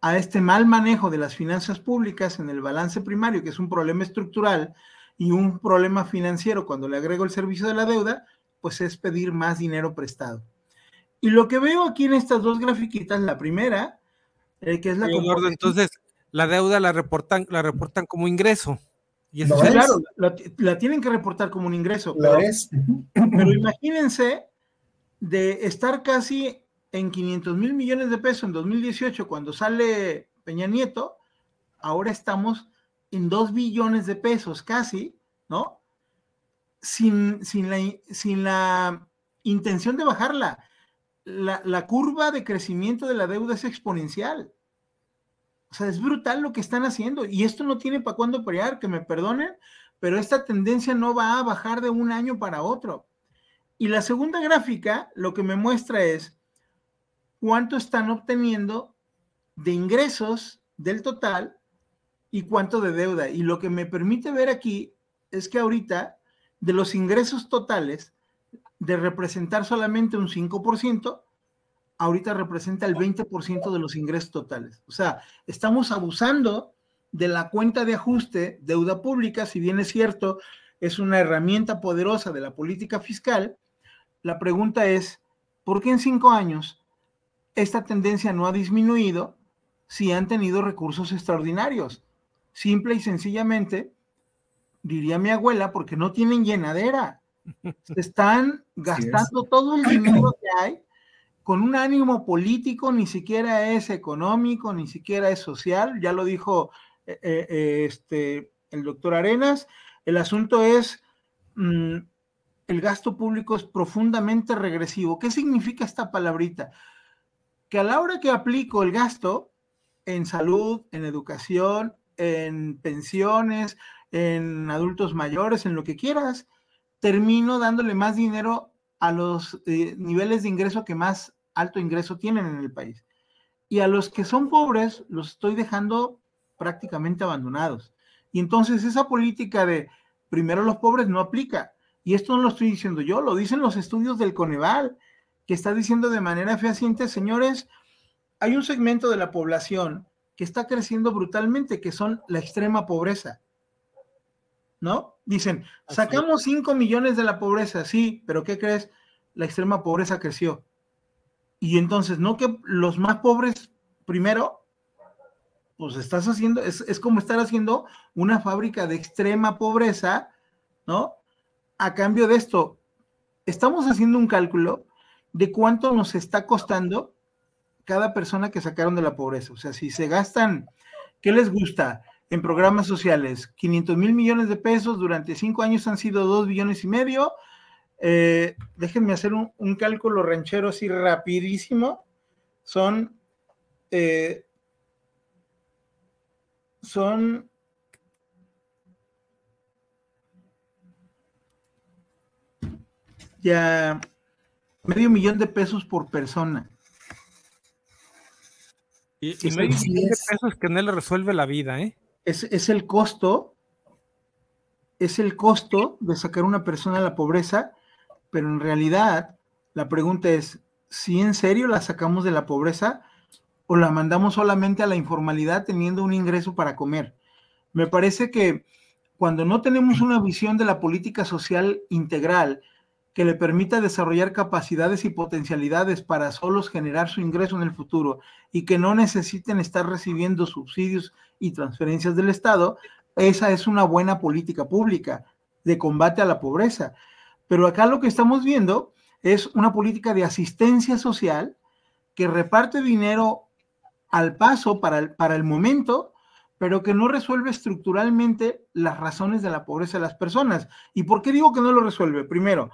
a este mal manejo de las finanzas públicas en el balance primario, que es un problema estructural y un problema financiero cuando le agrego el servicio de la deuda, pues es pedir más dinero prestado. Y lo que veo aquí en estas dos grafiquitas, la primera, eh, que es la... entonces, la deuda la reportan, la reportan como ingreso. Y eso claro, la, tienen que reportar como un ingreso. Pero, pero imagínense de estar casi en 500 mil millones de pesos en 2018 cuando sale Peña Nieto, ahora estamos en 2 billones de pesos casi, ¿no? Sin, sin, la, sin la intención de bajarla. La, la, curva de crecimiento de la deuda es exponencial. O sea, es brutal lo que están haciendo. Y esto no tiene para cuándo pelear, que me perdonen, pero esta tendencia no va a bajar de un año para otro. Y la segunda gráfica lo que me muestra es cuánto están obteniendo de ingresos del total y cuánto de deuda. Y lo que me permite ver aquí es que ahorita de los ingresos totales, de representar solamente un 5%, ahorita representa el 20% de los ingresos totales. O sea, estamos abusando de la cuenta de ajuste, deuda pública, si bien es cierto, es una herramienta poderosa de la política fiscal, la pregunta es, ¿por qué en cinco años esta tendencia no ha disminuido si han tenido recursos extraordinarios? Simple y sencillamente, diría mi abuela, porque no tienen llenadera. Se están <laughs> gastando todo el dinero que hay con un ánimo político, ni siquiera es económico, ni siquiera es social, ya lo dijo eh, eh, eh, este, el doctor Arenas, el asunto es, mm, el gasto público es profundamente regresivo. ¿Qué significa esta palabrita? Que a la hora que aplico el gasto en salud, en educación, en pensiones, en adultos mayores, en lo que quieras, termino dándole más dinero a los eh, niveles de ingreso que más alto ingreso tienen en el país. Y a los que son pobres los estoy dejando prácticamente abandonados. Y entonces esa política de primero los pobres no aplica. Y esto no lo estoy diciendo yo, lo dicen los estudios del Coneval, que está diciendo de manera fehaciente, señores, hay un segmento de la población que está creciendo brutalmente, que son la extrema pobreza. ¿no? Dicen, sacamos 5 millones de la pobreza, sí, pero ¿qué crees? La extrema pobreza creció. Y entonces, no que los más pobres primero, pues estás haciendo, es, es como estar haciendo una fábrica de extrema pobreza, ¿no? A cambio de esto, estamos haciendo un cálculo de cuánto nos está costando cada persona que sacaron de la pobreza. O sea, si se gastan, ¿qué les gusta? en programas sociales. 500 mil millones de pesos durante cinco años han sido dos billones y medio. Eh, déjenme hacer un, cálculo ranchero así rapidísimo. Son, eh, son ya medio millón de pesos por persona. Y, medio millón de pesos que no le resuelve la vida, ¿eh? es, el costo, es el costo de sacar a una persona a la pobreza, pero en realidad la pregunta es, si en serio la sacamos de la pobreza o la mandamos solamente a la informalidad teniendo un ingreso para comer? Me parece que cuando no tenemos una visión de la política social integral que le permita desarrollar capacidades y potencialidades para solos generar su ingreso en el futuro y que no necesiten estar recibiendo subsidios y transferencias del Estado, esa es una buena política pública de combate a la pobreza. Pero acá lo que estamos viendo es una política de asistencia social que reparte dinero al paso para el, para el momento, pero que no resuelve estructuralmente las razones de la pobreza de las personas. ¿Y por qué digo que no lo resuelve? Primero,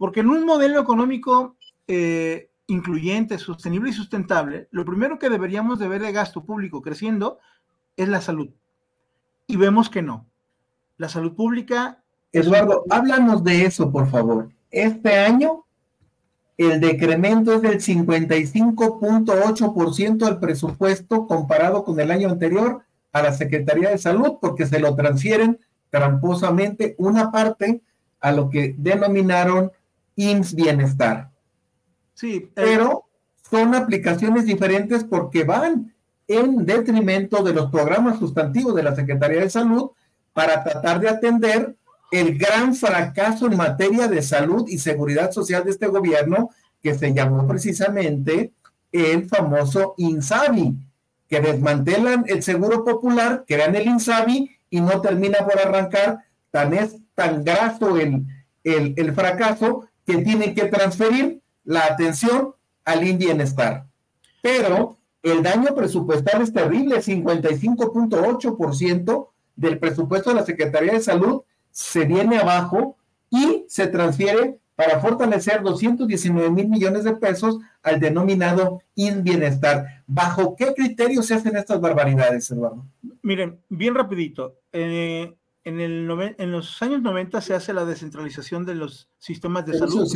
porque en un modelo económico eh, incluyente, sostenible y sustentable, lo primero que deberíamos de ver de gasto público creciendo es la salud. Y vemos que no. La salud pública... Eduardo, háblanos de eso, por favor. Este año el decremento es del 55.8% del presupuesto comparado con el año anterior a la Secretaría de Salud, porque se lo transfieren tramposamente una parte a lo que denominaron IMSS Bienestar. Sí, eh, pero son aplicaciones diferentes porque van en detrimento de los programas sustantivos de la Secretaría de Salud para tratar de atender el gran fracaso en materia de salud y seguridad social de este gobierno, que se llamó precisamente el famoso INSABI, que desmantelan el seguro popular, crean el INSABI y no termina por arrancar, tan es tan graso el, el, el fracaso que tienen que transferir la atención al bienestar. Pero el daño presupuestal es terrible, 55.8% del presupuesto de la Secretaría de Salud se viene abajo y se transfiere para fortalecer 219 mil millones de pesos al denominado bienestar. ¿Bajo qué criterios se hacen estas barbaridades, Eduardo? Miren, bien rapidito. Eh, en, el en los años 90 se hace la descentralización de los sistemas de salud.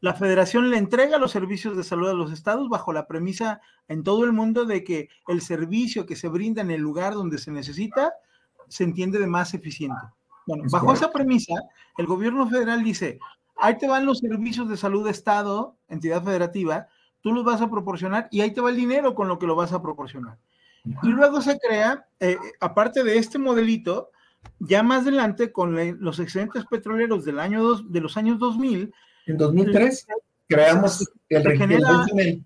La, federación le entrega los servicios de salud a los estados bajo la premisa en todo el mundo de que el servicio que se brinda en el lugar donde se necesita se entiende de más eficiente. Bueno, bajo esa premisa, el gobierno federal dice, ahí te van los servicios de salud de Estado, entidad federativa, tú los vas a proporcionar y ahí te va el dinero con lo que lo vas a proporcionar. Y luego se crea, eh, aparte de este modelito, ya más adelante con los excedentes petroleros del año dos, de los años 2000. En 2003 creamos el se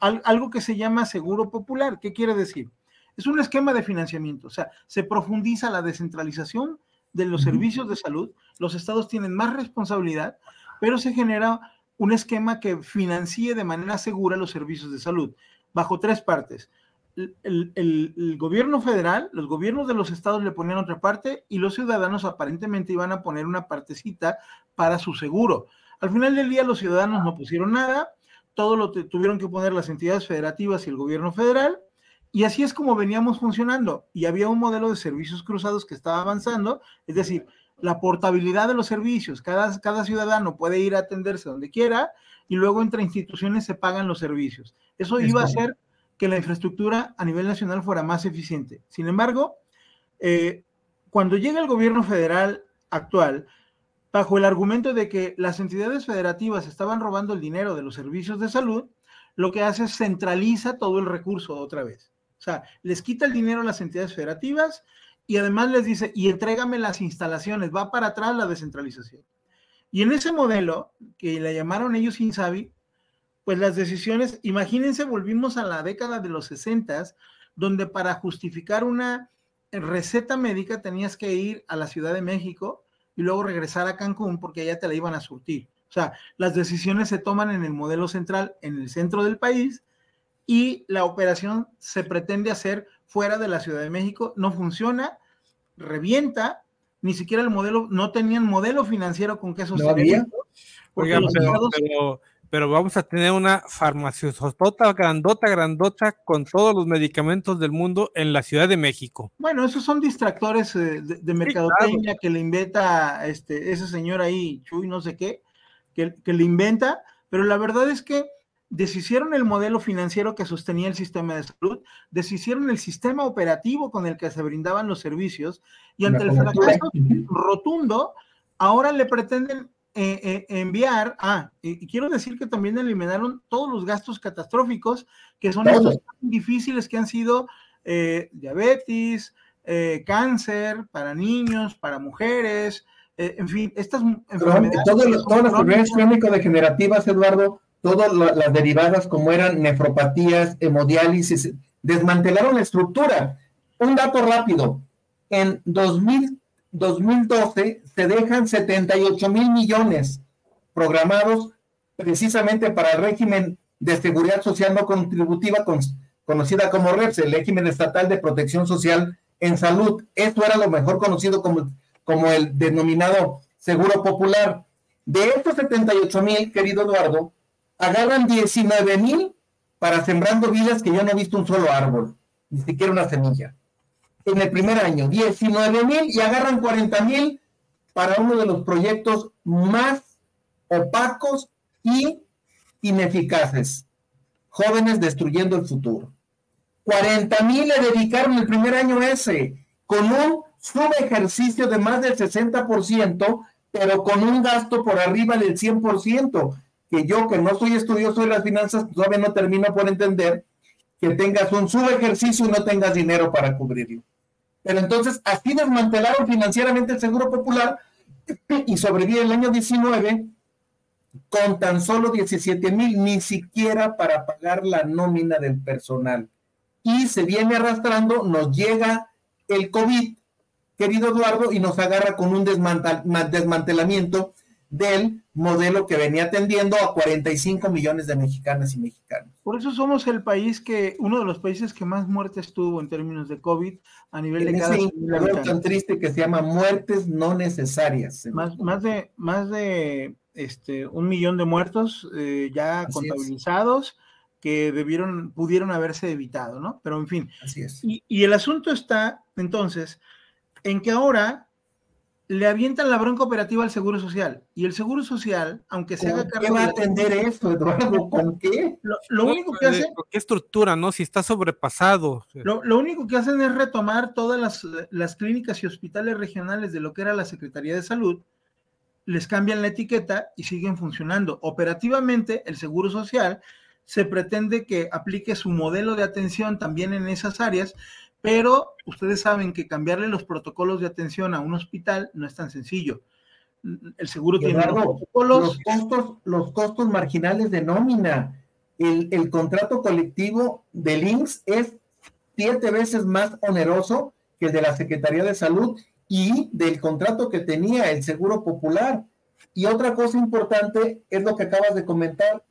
algo que se llama seguro popular. ¿Qué quiere decir? Es un esquema de financiamiento, o sea, se profundiza la descentralización de los servicios de salud, los estados tienen más responsabilidad, pero se genera un esquema que financie de manera segura los servicios de salud, bajo tres partes. El, gobierno federal, los gobiernos de los estados le ponían otra parte y los ciudadanos aparentemente iban a poner una partecita para su seguro. Al final del día los ciudadanos no pusieron nada, todo lo tuvieron que poner las entidades federativas y el gobierno federal y así es como veníamos funcionando. Y había un modelo de servicios cruzados que estaba avanzando, es decir, la portabilidad de los servicios. Cada, cada ciudadano puede ir a atenderse donde quiera y luego entre instituciones se pagan los servicios. Eso iba a hacer que la infraestructura a nivel nacional fuera más eficiente. Sin embargo, eh, cuando llega el gobierno federal actual, bajo el argumento de que las entidades federativas estaban robando el dinero de los servicios de salud, lo que hace es centraliza todo el recurso otra vez. O sea, les quita el dinero a las entidades federativas y además les dice, y entrégame las instalaciones, va para atrás la descentralización. Y en ese modelo, que le llamaron ellos Insabi, pues las decisiones, imagínense, volvimos a la década de los 60, donde para justificar una receta médica tenías que ir a la Ciudad de México y luego regresar a Cancún porque allá te la iban a surtir. O sea, las decisiones se toman en el modelo central, en el centro del país, y la operación se pretende hacer fuera de la Ciudad de México. No funciona, revienta, ni siquiera el modelo, no tenían modelo financiero con que eso no pero, pero, vamos a tener una farmacéutica grandota, grandota, con todos los medicamentos del mundo en la Ciudad de México. Bueno, esos son distractores eh, de, mercadotecnia que le inventa este, ese señor ahí, Chuy, no sé qué, que, que le inventa, pero la verdad es que deshicieron el modelo financiero que sostenía el sistema de salud, deshicieron el sistema operativo con el que se brindaban los servicios y ante el fracaso rotundo, ahora le pretenden eh, eh, enviar, ah, y, quiero decir que también eliminaron todos los gastos catastróficos, que son estos difíciles que han sido eh, diabetes, cáncer para niños, para mujeres, en fin, estas enfermedades. todas las enfermedades crónico-degenerativas, Eduardo, todas las derivadas como eran nefropatías, hemodiálisis, desmantelaron la estructura. Un dato rápido, en 2000, 2012 se dejan 78 mil millones programados precisamente para el régimen de seguridad social no contributiva con conocida como REPS, el régimen estatal de protección social en salud. Esto era lo mejor conocido como, como el denominado seguro popular. De estos 78 mil, querido Eduardo, agarran 19 mil para sembrando vidas que yo no he visto un solo árbol, ni siquiera una semilla. En el primer año, 19 mil y agarran 40 mil para uno de los proyectos más opacos y ineficaces. Jóvenes destruyendo el futuro. 40 mil le dedicaron el primer año ese, con un subejercicio de más del 60%, pero con un gasto por arriba del 100%, que yo que no soy estudioso de las finanzas, todavía no termino por entender que tengas un subejercicio y no tengas dinero para cubrirlo. Pero entonces, así desmantelaron financieramente el Seguro Popular y sobrevive el año 19 con tan solo 17 mil, ni siquiera para pagar la nómina del personal. Y se viene arrastrando, nos llega el COVID, querido Eduardo, y nos agarra con un desmantelamiento del modelo que venía atendiendo a 45 millones de mexicanas y mexicanos. Por eso somos el país que, uno de los países que más muertes tuvo en términos de COVID a nivel de cada ese tan triste que se llama muertes no necesarias. Más, más de, más de este, un millón de muertos eh, ya contabilizados que debieron, pudieron haberse evitado, ¿no? Pero en fin. Así es. Y, y el asunto está, entonces, en que ahora le avientan la bronca operativa al Seguro Social. Y el Seguro Social, aunque se haga cargo. ¿Qué va a atender esto, Eduardo? ¿Con qué? Lo, único que hacen. ¿Qué estructura, no? Si está sobrepasado. Lo, único que hacen es retomar todas las, las, clínicas y hospitales regionales de lo que era la Secretaría de Salud, les cambian la etiqueta y siguen funcionando. Operativamente, el Seguro Social se pretende que aplique su modelo de atención también en esas áreas pero ustedes saben que cambiarle los protocolos de atención a un hospital no es tan sencillo. El seguro tiene protocolos. Los costos, los costos marginales de nómina. El, contrato colectivo del IMSS es siete veces más oneroso que el de la Secretaría de Salud y del contrato que tenía el Seguro Popular. Y otra cosa importante es lo que acabas de comentar,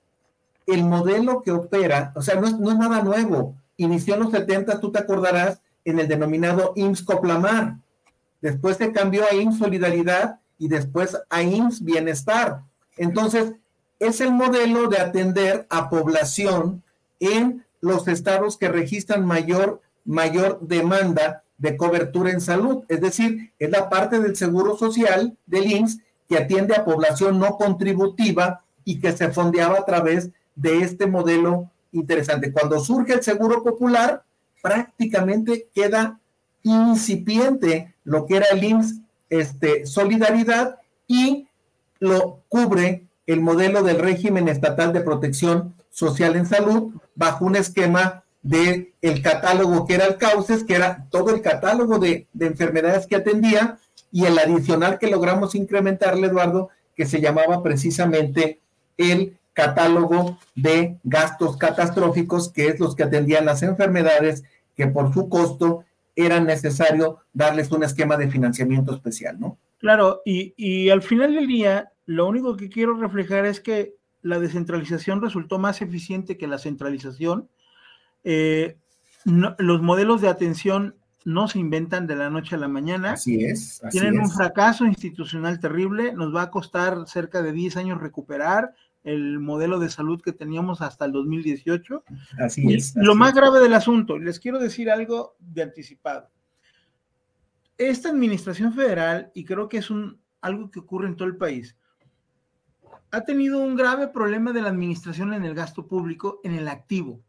el modelo que opera, o sea, no es, no es nada nuevo. Inició en los 70, tú te acordarás, en el denominado IMSS Coplamar. Después se cambió a IMSS Solidaridad y después a IMSS Bienestar. Entonces, es el modelo de atender a población en los estados que registran mayor, mayor demanda de cobertura en salud. Es decir, es la parte del seguro social del IMSS que atiende a población no contributiva y que se fondeaba a través de este modelo interesante. Cuando surge el seguro popular, prácticamente queda incipiente lo que era el IMSS este, Solidaridad y lo cubre el modelo del régimen estatal de protección social en salud bajo un esquema de catálogo que era el CAUCES, que era todo el catálogo de, de enfermedades que atendía y el adicional que logramos incrementarle, Eduardo, que se llamaba precisamente el catálogo de gastos catastróficos, que es los que atendían las enfermedades que por su costo era necesario darles un esquema de financiamiento especial, ¿no? Claro, y, al final del día, lo único que quiero reflejar es que la descentralización resultó más eficiente que la centralización. Eh, los modelos de atención no se inventan de la noche a la mañana. Así es. Tienen un fracaso institucional terrible, nos va a costar cerca de 10 años recuperar el modelo de salud que teníamos hasta el 2018. Así es. lo más grave del asunto, les quiero decir algo de anticipado. Esta administración federal, y creo que es un, algo que ocurre en todo el país, ha tenido un grave problema de la administración en el gasto público, en el activo.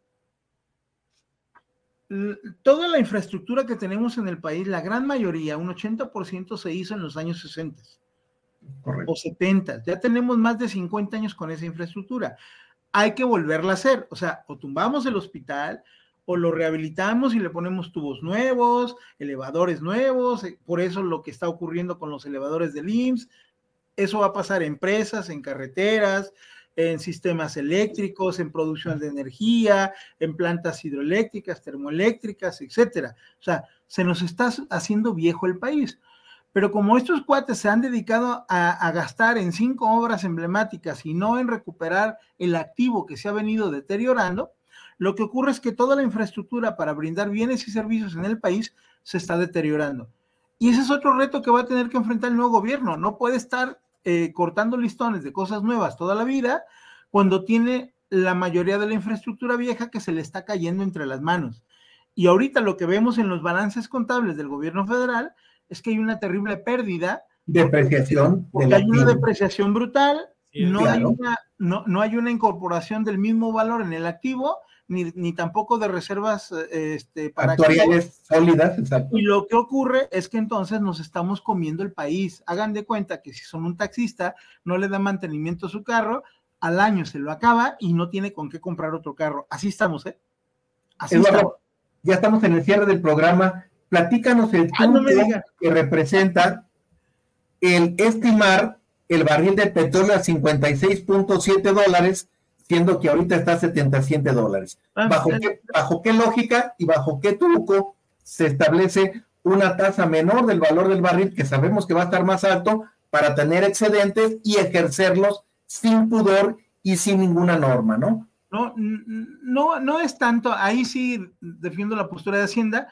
Toda la infraestructura que tenemos en el país, la gran mayoría, un 80% se hizo en los años 60 o 70. Ya tenemos más de 50 años con esa infraestructura. Hay que volverla a hacer. O sea, o tumbamos el hospital o lo rehabilitamos y le ponemos tubos nuevos, elevadores nuevos. Eh, por eso lo que está ocurriendo con los elevadores del IMSS. Eso va a pasar en empresas, en carreteras, en sistemas eléctricos, en producción de energía, en plantas hidroeléctricas, termoeléctricas, etcétera. O sea, se nos está haciendo viejo el país. Pero como estos cuates se han dedicado a, gastar en cinco obras emblemáticas y no en recuperar el activo que se ha venido deteriorando, Lo que ocurre es que toda la infraestructura para brindar bienes y servicios en el país se está deteriorando. Y ese es otro reto que va a tener que enfrentar el nuevo gobierno. No puede estar eh, cortando listones de cosas nuevas toda la vida cuando tiene la mayoría de la infraestructura vieja que se le está cayendo entre las manos. Y ahorita lo que vemos en los balances contables del gobierno federal es que hay una terrible pérdida. Depreciación. Porque hay una depreciación brutal, no, hay una, no, no, hay una incorporación del mismo valor en el activo, ni, ni tampoco de reservas este, para actuariales sólidas. Exacto. Y lo que ocurre es que entonces nos estamos comiendo el país. Hagan de cuenta que si son un taxista, no le da mantenimiento a su carro, al año se lo acaba y no tiene con qué comprar otro carro. Así estamos, ¿eh? Así estamos. Ya estamos en el cierre del programa. Platícanos el ah, punto que representa el estimar el barril de petróleo a 56.7 dólares, siendo que ahorita está a 77 dólares. Ah, ¿Bajo, qué, ¿Bajo qué lógica y bajo qué truco se establece una tasa menor del valor del barril, que sabemos que va a estar más alto, para tener excedentes y ejercerlos sin pudor y sin ninguna norma, ¿no? No, no, no es tanto, ahí sí defiendo la postura de Hacienda.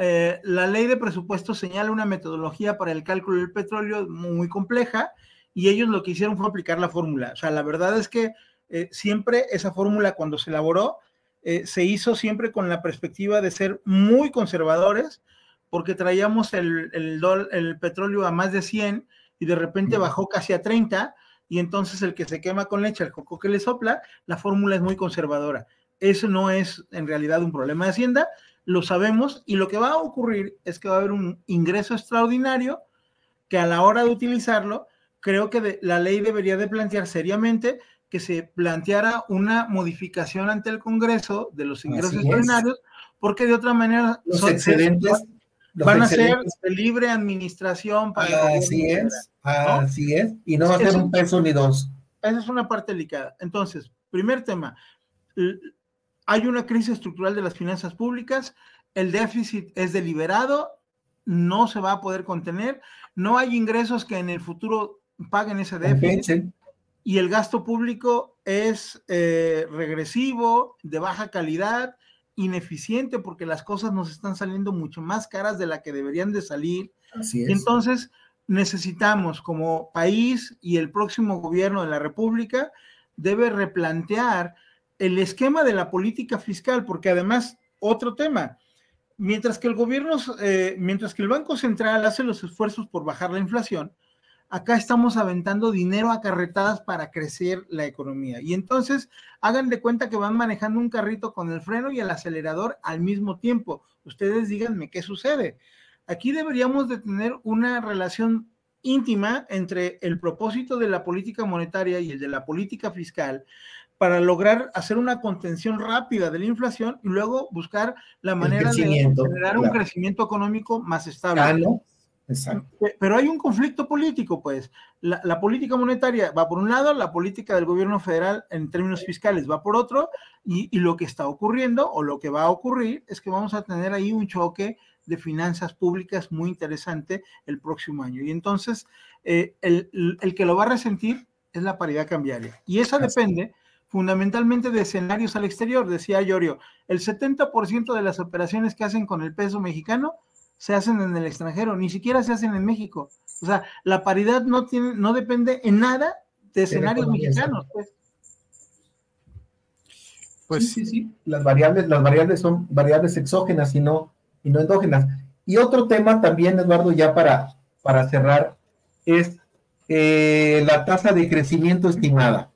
Eh, la ley de presupuesto señala una metodología para el cálculo del petróleo muy compleja y ellos lo que hicieron fue aplicar la fórmula. O sea, la verdad es que eh, siempre esa fórmula cuando se elaboró eh, se hizo siempre con la perspectiva de ser muy conservadores porque traíamos el, el, el petróleo a más de 100 y de repente bajó casi a 30 y entonces el que se quema con leche, el coco que le sopla, la fórmula es muy conservadora. Eso no es en realidad un problema de Hacienda, lo sabemos y lo que va a ocurrir es que va a haber un ingreso extraordinario que a la hora de utilizarlo, creo que la ley debería de plantear seriamente que se planteara una modificación ante el Congreso de los ingresos extraordinarios, porque de otra manera los excedentes van a ser de libre administración para así es así es y no va a ser un peso ni dos. Esa es una parte delicada. Entonces primer tema hay una crisis estructural de las finanzas públicas el déficit es deliberado no se va a poder contener no hay ingresos que en el futuro paguen ese déficit y el gasto público es eh, regresivo de baja calidad ineficiente porque las cosas nos están saliendo mucho más caras de la que deberían de salir. Así es. Entonces, necesitamos como país y el próximo gobierno de la República debe replantear el esquema de la política fiscal, porque además, otro tema, mientras que el gobierno, eh, mientras que el Banco Central hace los esfuerzos por bajar la inflación, acá estamos aventando dinero a carretadas para crecer la economía. Y entonces hagan de cuenta que van manejando un carrito con el freno y el acelerador al mismo tiempo. Ustedes díganme qué sucede. Aquí deberíamos de tener una relación íntima entre el propósito de la política monetaria y el de la política fiscal para lograr hacer una contención rápida de la inflación y luego buscar la manera de generar un crecimiento económico más estable. Pero hay un conflicto político, pues. La, política monetaria va por un lado, la política del gobierno federal en términos fiscales va por otro, y, lo que está ocurriendo o lo que va a ocurrir es que vamos a tener ahí un choque de finanzas públicas muy interesante el próximo año. Y entonces, eh, el, que lo va a resentir es la paridad cambiaria. Y esa depende fundamentalmente de escenarios al exterior, decía Llorio. El 70% de las operaciones que hacen con el peso mexicano se hacen en el extranjero, ni siquiera se hacen en México. O sea, la paridad no tiene, no depende en nada de escenarios mexicanos, pues. Pues sí, sí, Las variables, las variables son variables exógenas y no, y no endógenas. Y otro tema también, Eduardo, ya para, para cerrar, es eh, la tasa de crecimiento estimada.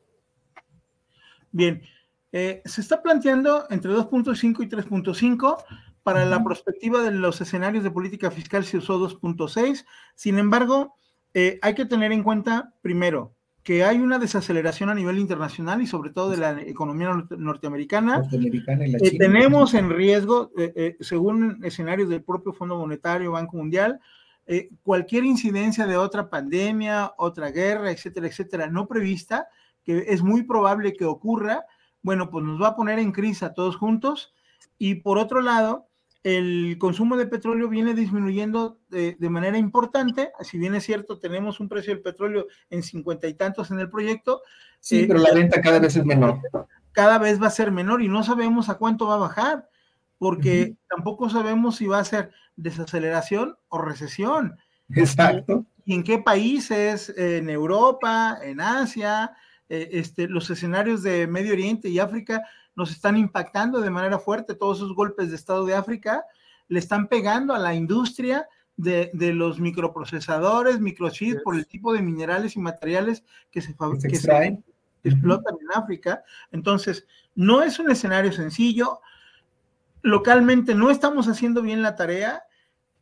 Bien, eh, se está planteando entre 2.5 y 3.5. Para la perspectiva de los escenarios de política fiscal se usó 2.6. Sin embargo, eh, hay que tener en cuenta, primero, que hay una desaceleración a nivel internacional y sobre todo de la economía norteamericana. Eh, tenemos en riesgo, eh, según escenarios del propio Fondo Monetario, Banco Mundial, cualquier incidencia de otra pandemia, otra guerra, etcétera, etcétera, no prevista, que es muy probable que ocurra, bueno, pues nos va a poner en crisis a todos juntos. Y por otro lado, el consumo de petróleo viene disminuyendo de, manera importante. Si bien es cierto, tenemos un precio del petróleo en cincuenta y tantos en el proyecto. Sí, pero la venta cada vez es menor. cada vez va a ser menor y no sabemos a cuánto va a bajar, porque tampoco sabemos si va a ser desaceleración o recesión. Exacto. ¿Y en qué países? En Europa, en Asia, eh, este, los escenarios de Medio Oriente y África nos están impactando de manera fuerte. Todos esos golpes de Estado de África le están pegando a la industria de, los microprocesadores, microchips, por el tipo de minerales y materiales que se, que se explotan en África. Entonces, no es un escenario sencillo. Localmente no estamos haciendo bien la tarea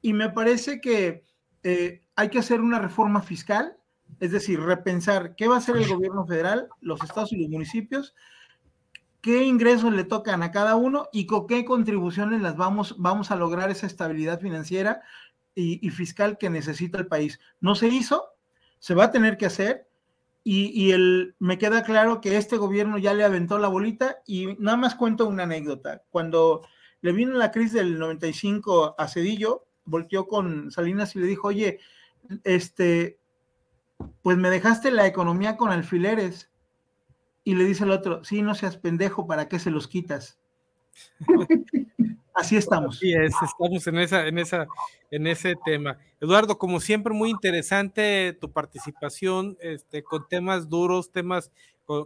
y me parece que eh, hay que hacer una reforma fiscal, es decir, repensar qué va a hacer el gobierno federal, los estados y los municipios, qué ingresos le tocan a cada uno y con qué contribuciones las vamos, vamos a lograr esa estabilidad financiera y, y fiscal que necesita el país. No se hizo, se va a tener que hacer y, el, me queda claro que este gobierno ya le aventó la bolita y nada más cuento una anécdota. Cuando le vino la crisis del 95 a Cedillo, volteó con Salinas y le dijo, oye, este, pues me dejaste la economía con alfileres. Y le dice el otro, sí, no seas pendejo, ¿para qué se los quitas? <laughs> Así estamos. Sí, es, estamos en esa, en esa, en ese tema. Eduardo, como siempre, muy interesante tu participación, este, con temas duros, temas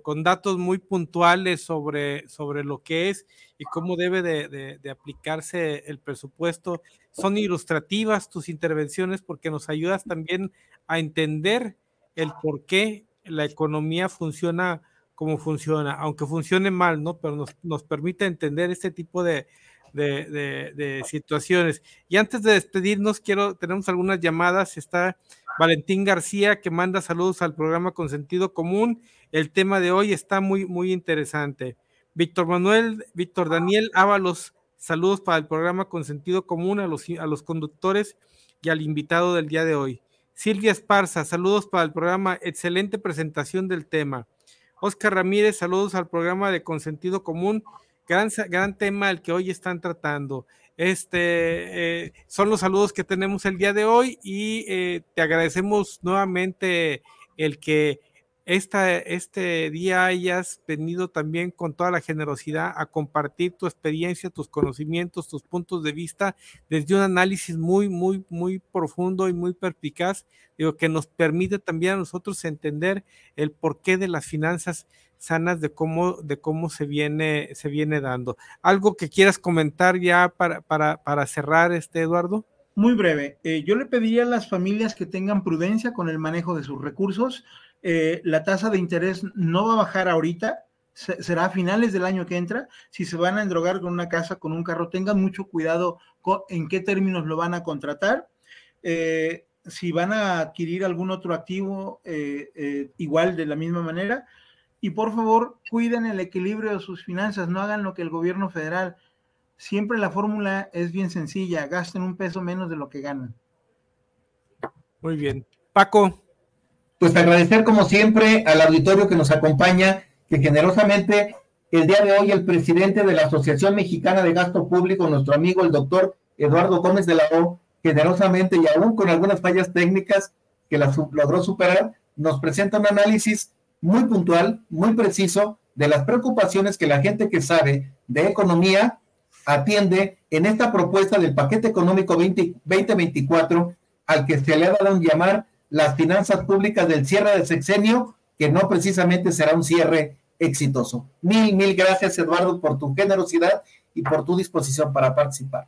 con, datos muy puntuales sobre, sobre lo que es y cómo debe de, de, aplicarse el presupuesto. Son ilustrativas tus intervenciones porque nos ayudas también a entender el por qué la economía funciona como funciona, aunque funcione mal, ¿no? Pero nos, nos permite entender este tipo de, de, situaciones. Y antes de despedirnos, quiero, tenemos algunas llamadas. Está Valentín García que manda saludos al programa con sentido común. El tema de hoy está muy, muy interesante. Víctor Manuel, Víctor Daniel Ábalos, saludos para el programa con sentido común a los, a los conductores y al invitado del día de hoy. Silvia Esparza, saludos para el programa, excelente presentación del tema. Oscar Ramírez, saludos al programa de Consentido Común gran, gran tema el que hoy están tratando. Este eh, son los saludos que tenemos el día de hoy y eh, te agradecemos nuevamente el que esta, este día hayas venido también con toda la generosidad a compartir tu experiencia, tus conocimientos, tus puntos de vista desde un análisis muy, muy, muy profundo y muy perspicaz, digo, que nos permite también a nosotros entender el porqué de las finanzas sanas de cómo, de cómo se, viene, se viene dando. ¿Algo que quieras comentar ya para, para, para cerrar, este Eduardo? Muy breve. Eh, yo le pediría a las familias que tengan prudencia con el manejo de sus recursos. Eh, la tasa de interés no va a bajar ahorita, será a finales del año que entra. Si se van a endrogar con una casa, con un carro, tengan mucho cuidado en qué términos lo van a contratar. Eh, si van a adquirir algún otro activo, igual de la misma manera y por favor cuiden el equilibrio de sus finanzas, no hagan lo que el gobierno federal. Siempre la fórmula es bien sencilla, gasten un peso menos de lo que ganan. Muy bien. Paco. Pues agradecer como siempre al auditorio que nos acompaña, que generosamente el día de hoy el presidente de la Asociación Mexicana de Gasto Público, nuestro amigo el doctor Eduardo Gómez de la O, generosamente y aún con algunas fallas técnicas que las logró superar, nos presenta un análisis muy puntual, muy preciso de las preocupaciones que la gente que sabe de economía atiende en esta propuesta del paquete económico 2024 al que se le ha dado un llamar las finanzas públicas del cierre de sexenio, que no precisamente será un cierre exitoso. Mil, mil gracias, Eduardo, por tu generosidad y por tu disposición para participar.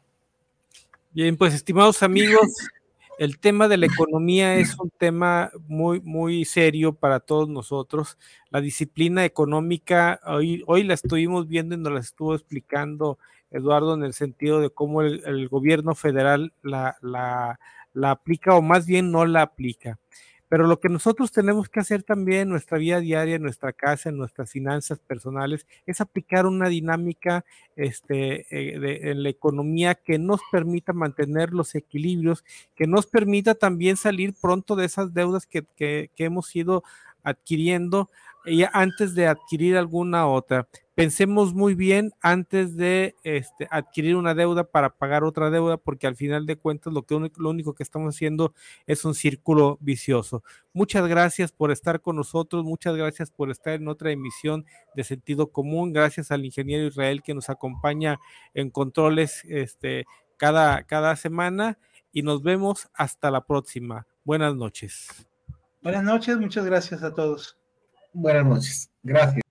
Bien, pues estimados amigos, el tema de la economía es un tema muy, muy serio para todos nosotros. La disciplina económica, hoy, hoy la estuvimos viendo y nos la estuvo explicando Eduardo en el sentido de cómo el, gobierno federal la, la aplica o más bien no la aplica. Pero lo que nosotros tenemos que hacer también en nuestra vida diaria, en nuestra casa, en nuestras finanzas personales, es aplicar una dinámica este, eh, en la economía que nos permita mantener los equilibrios, que nos permita también salir pronto de esas deudas que, que hemos ido adquiriendo y antes de adquirir alguna otra. Pensemos muy bien antes de este, adquirir una deuda para pagar otra deuda, porque al final de cuentas lo, que, lo único que estamos haciendo es un círculo vicioso. Muchas gracias por estar con nosotros, muchas gracias por estar en otra emisión de sentido común, gracias al ingeniero Israel que nos acompaña en controles este, cada, cada semana y nos vemos hasta la próxima. Buenas noches. Buenas noches, muchas gracias a todos. Buenas noches. Gracias.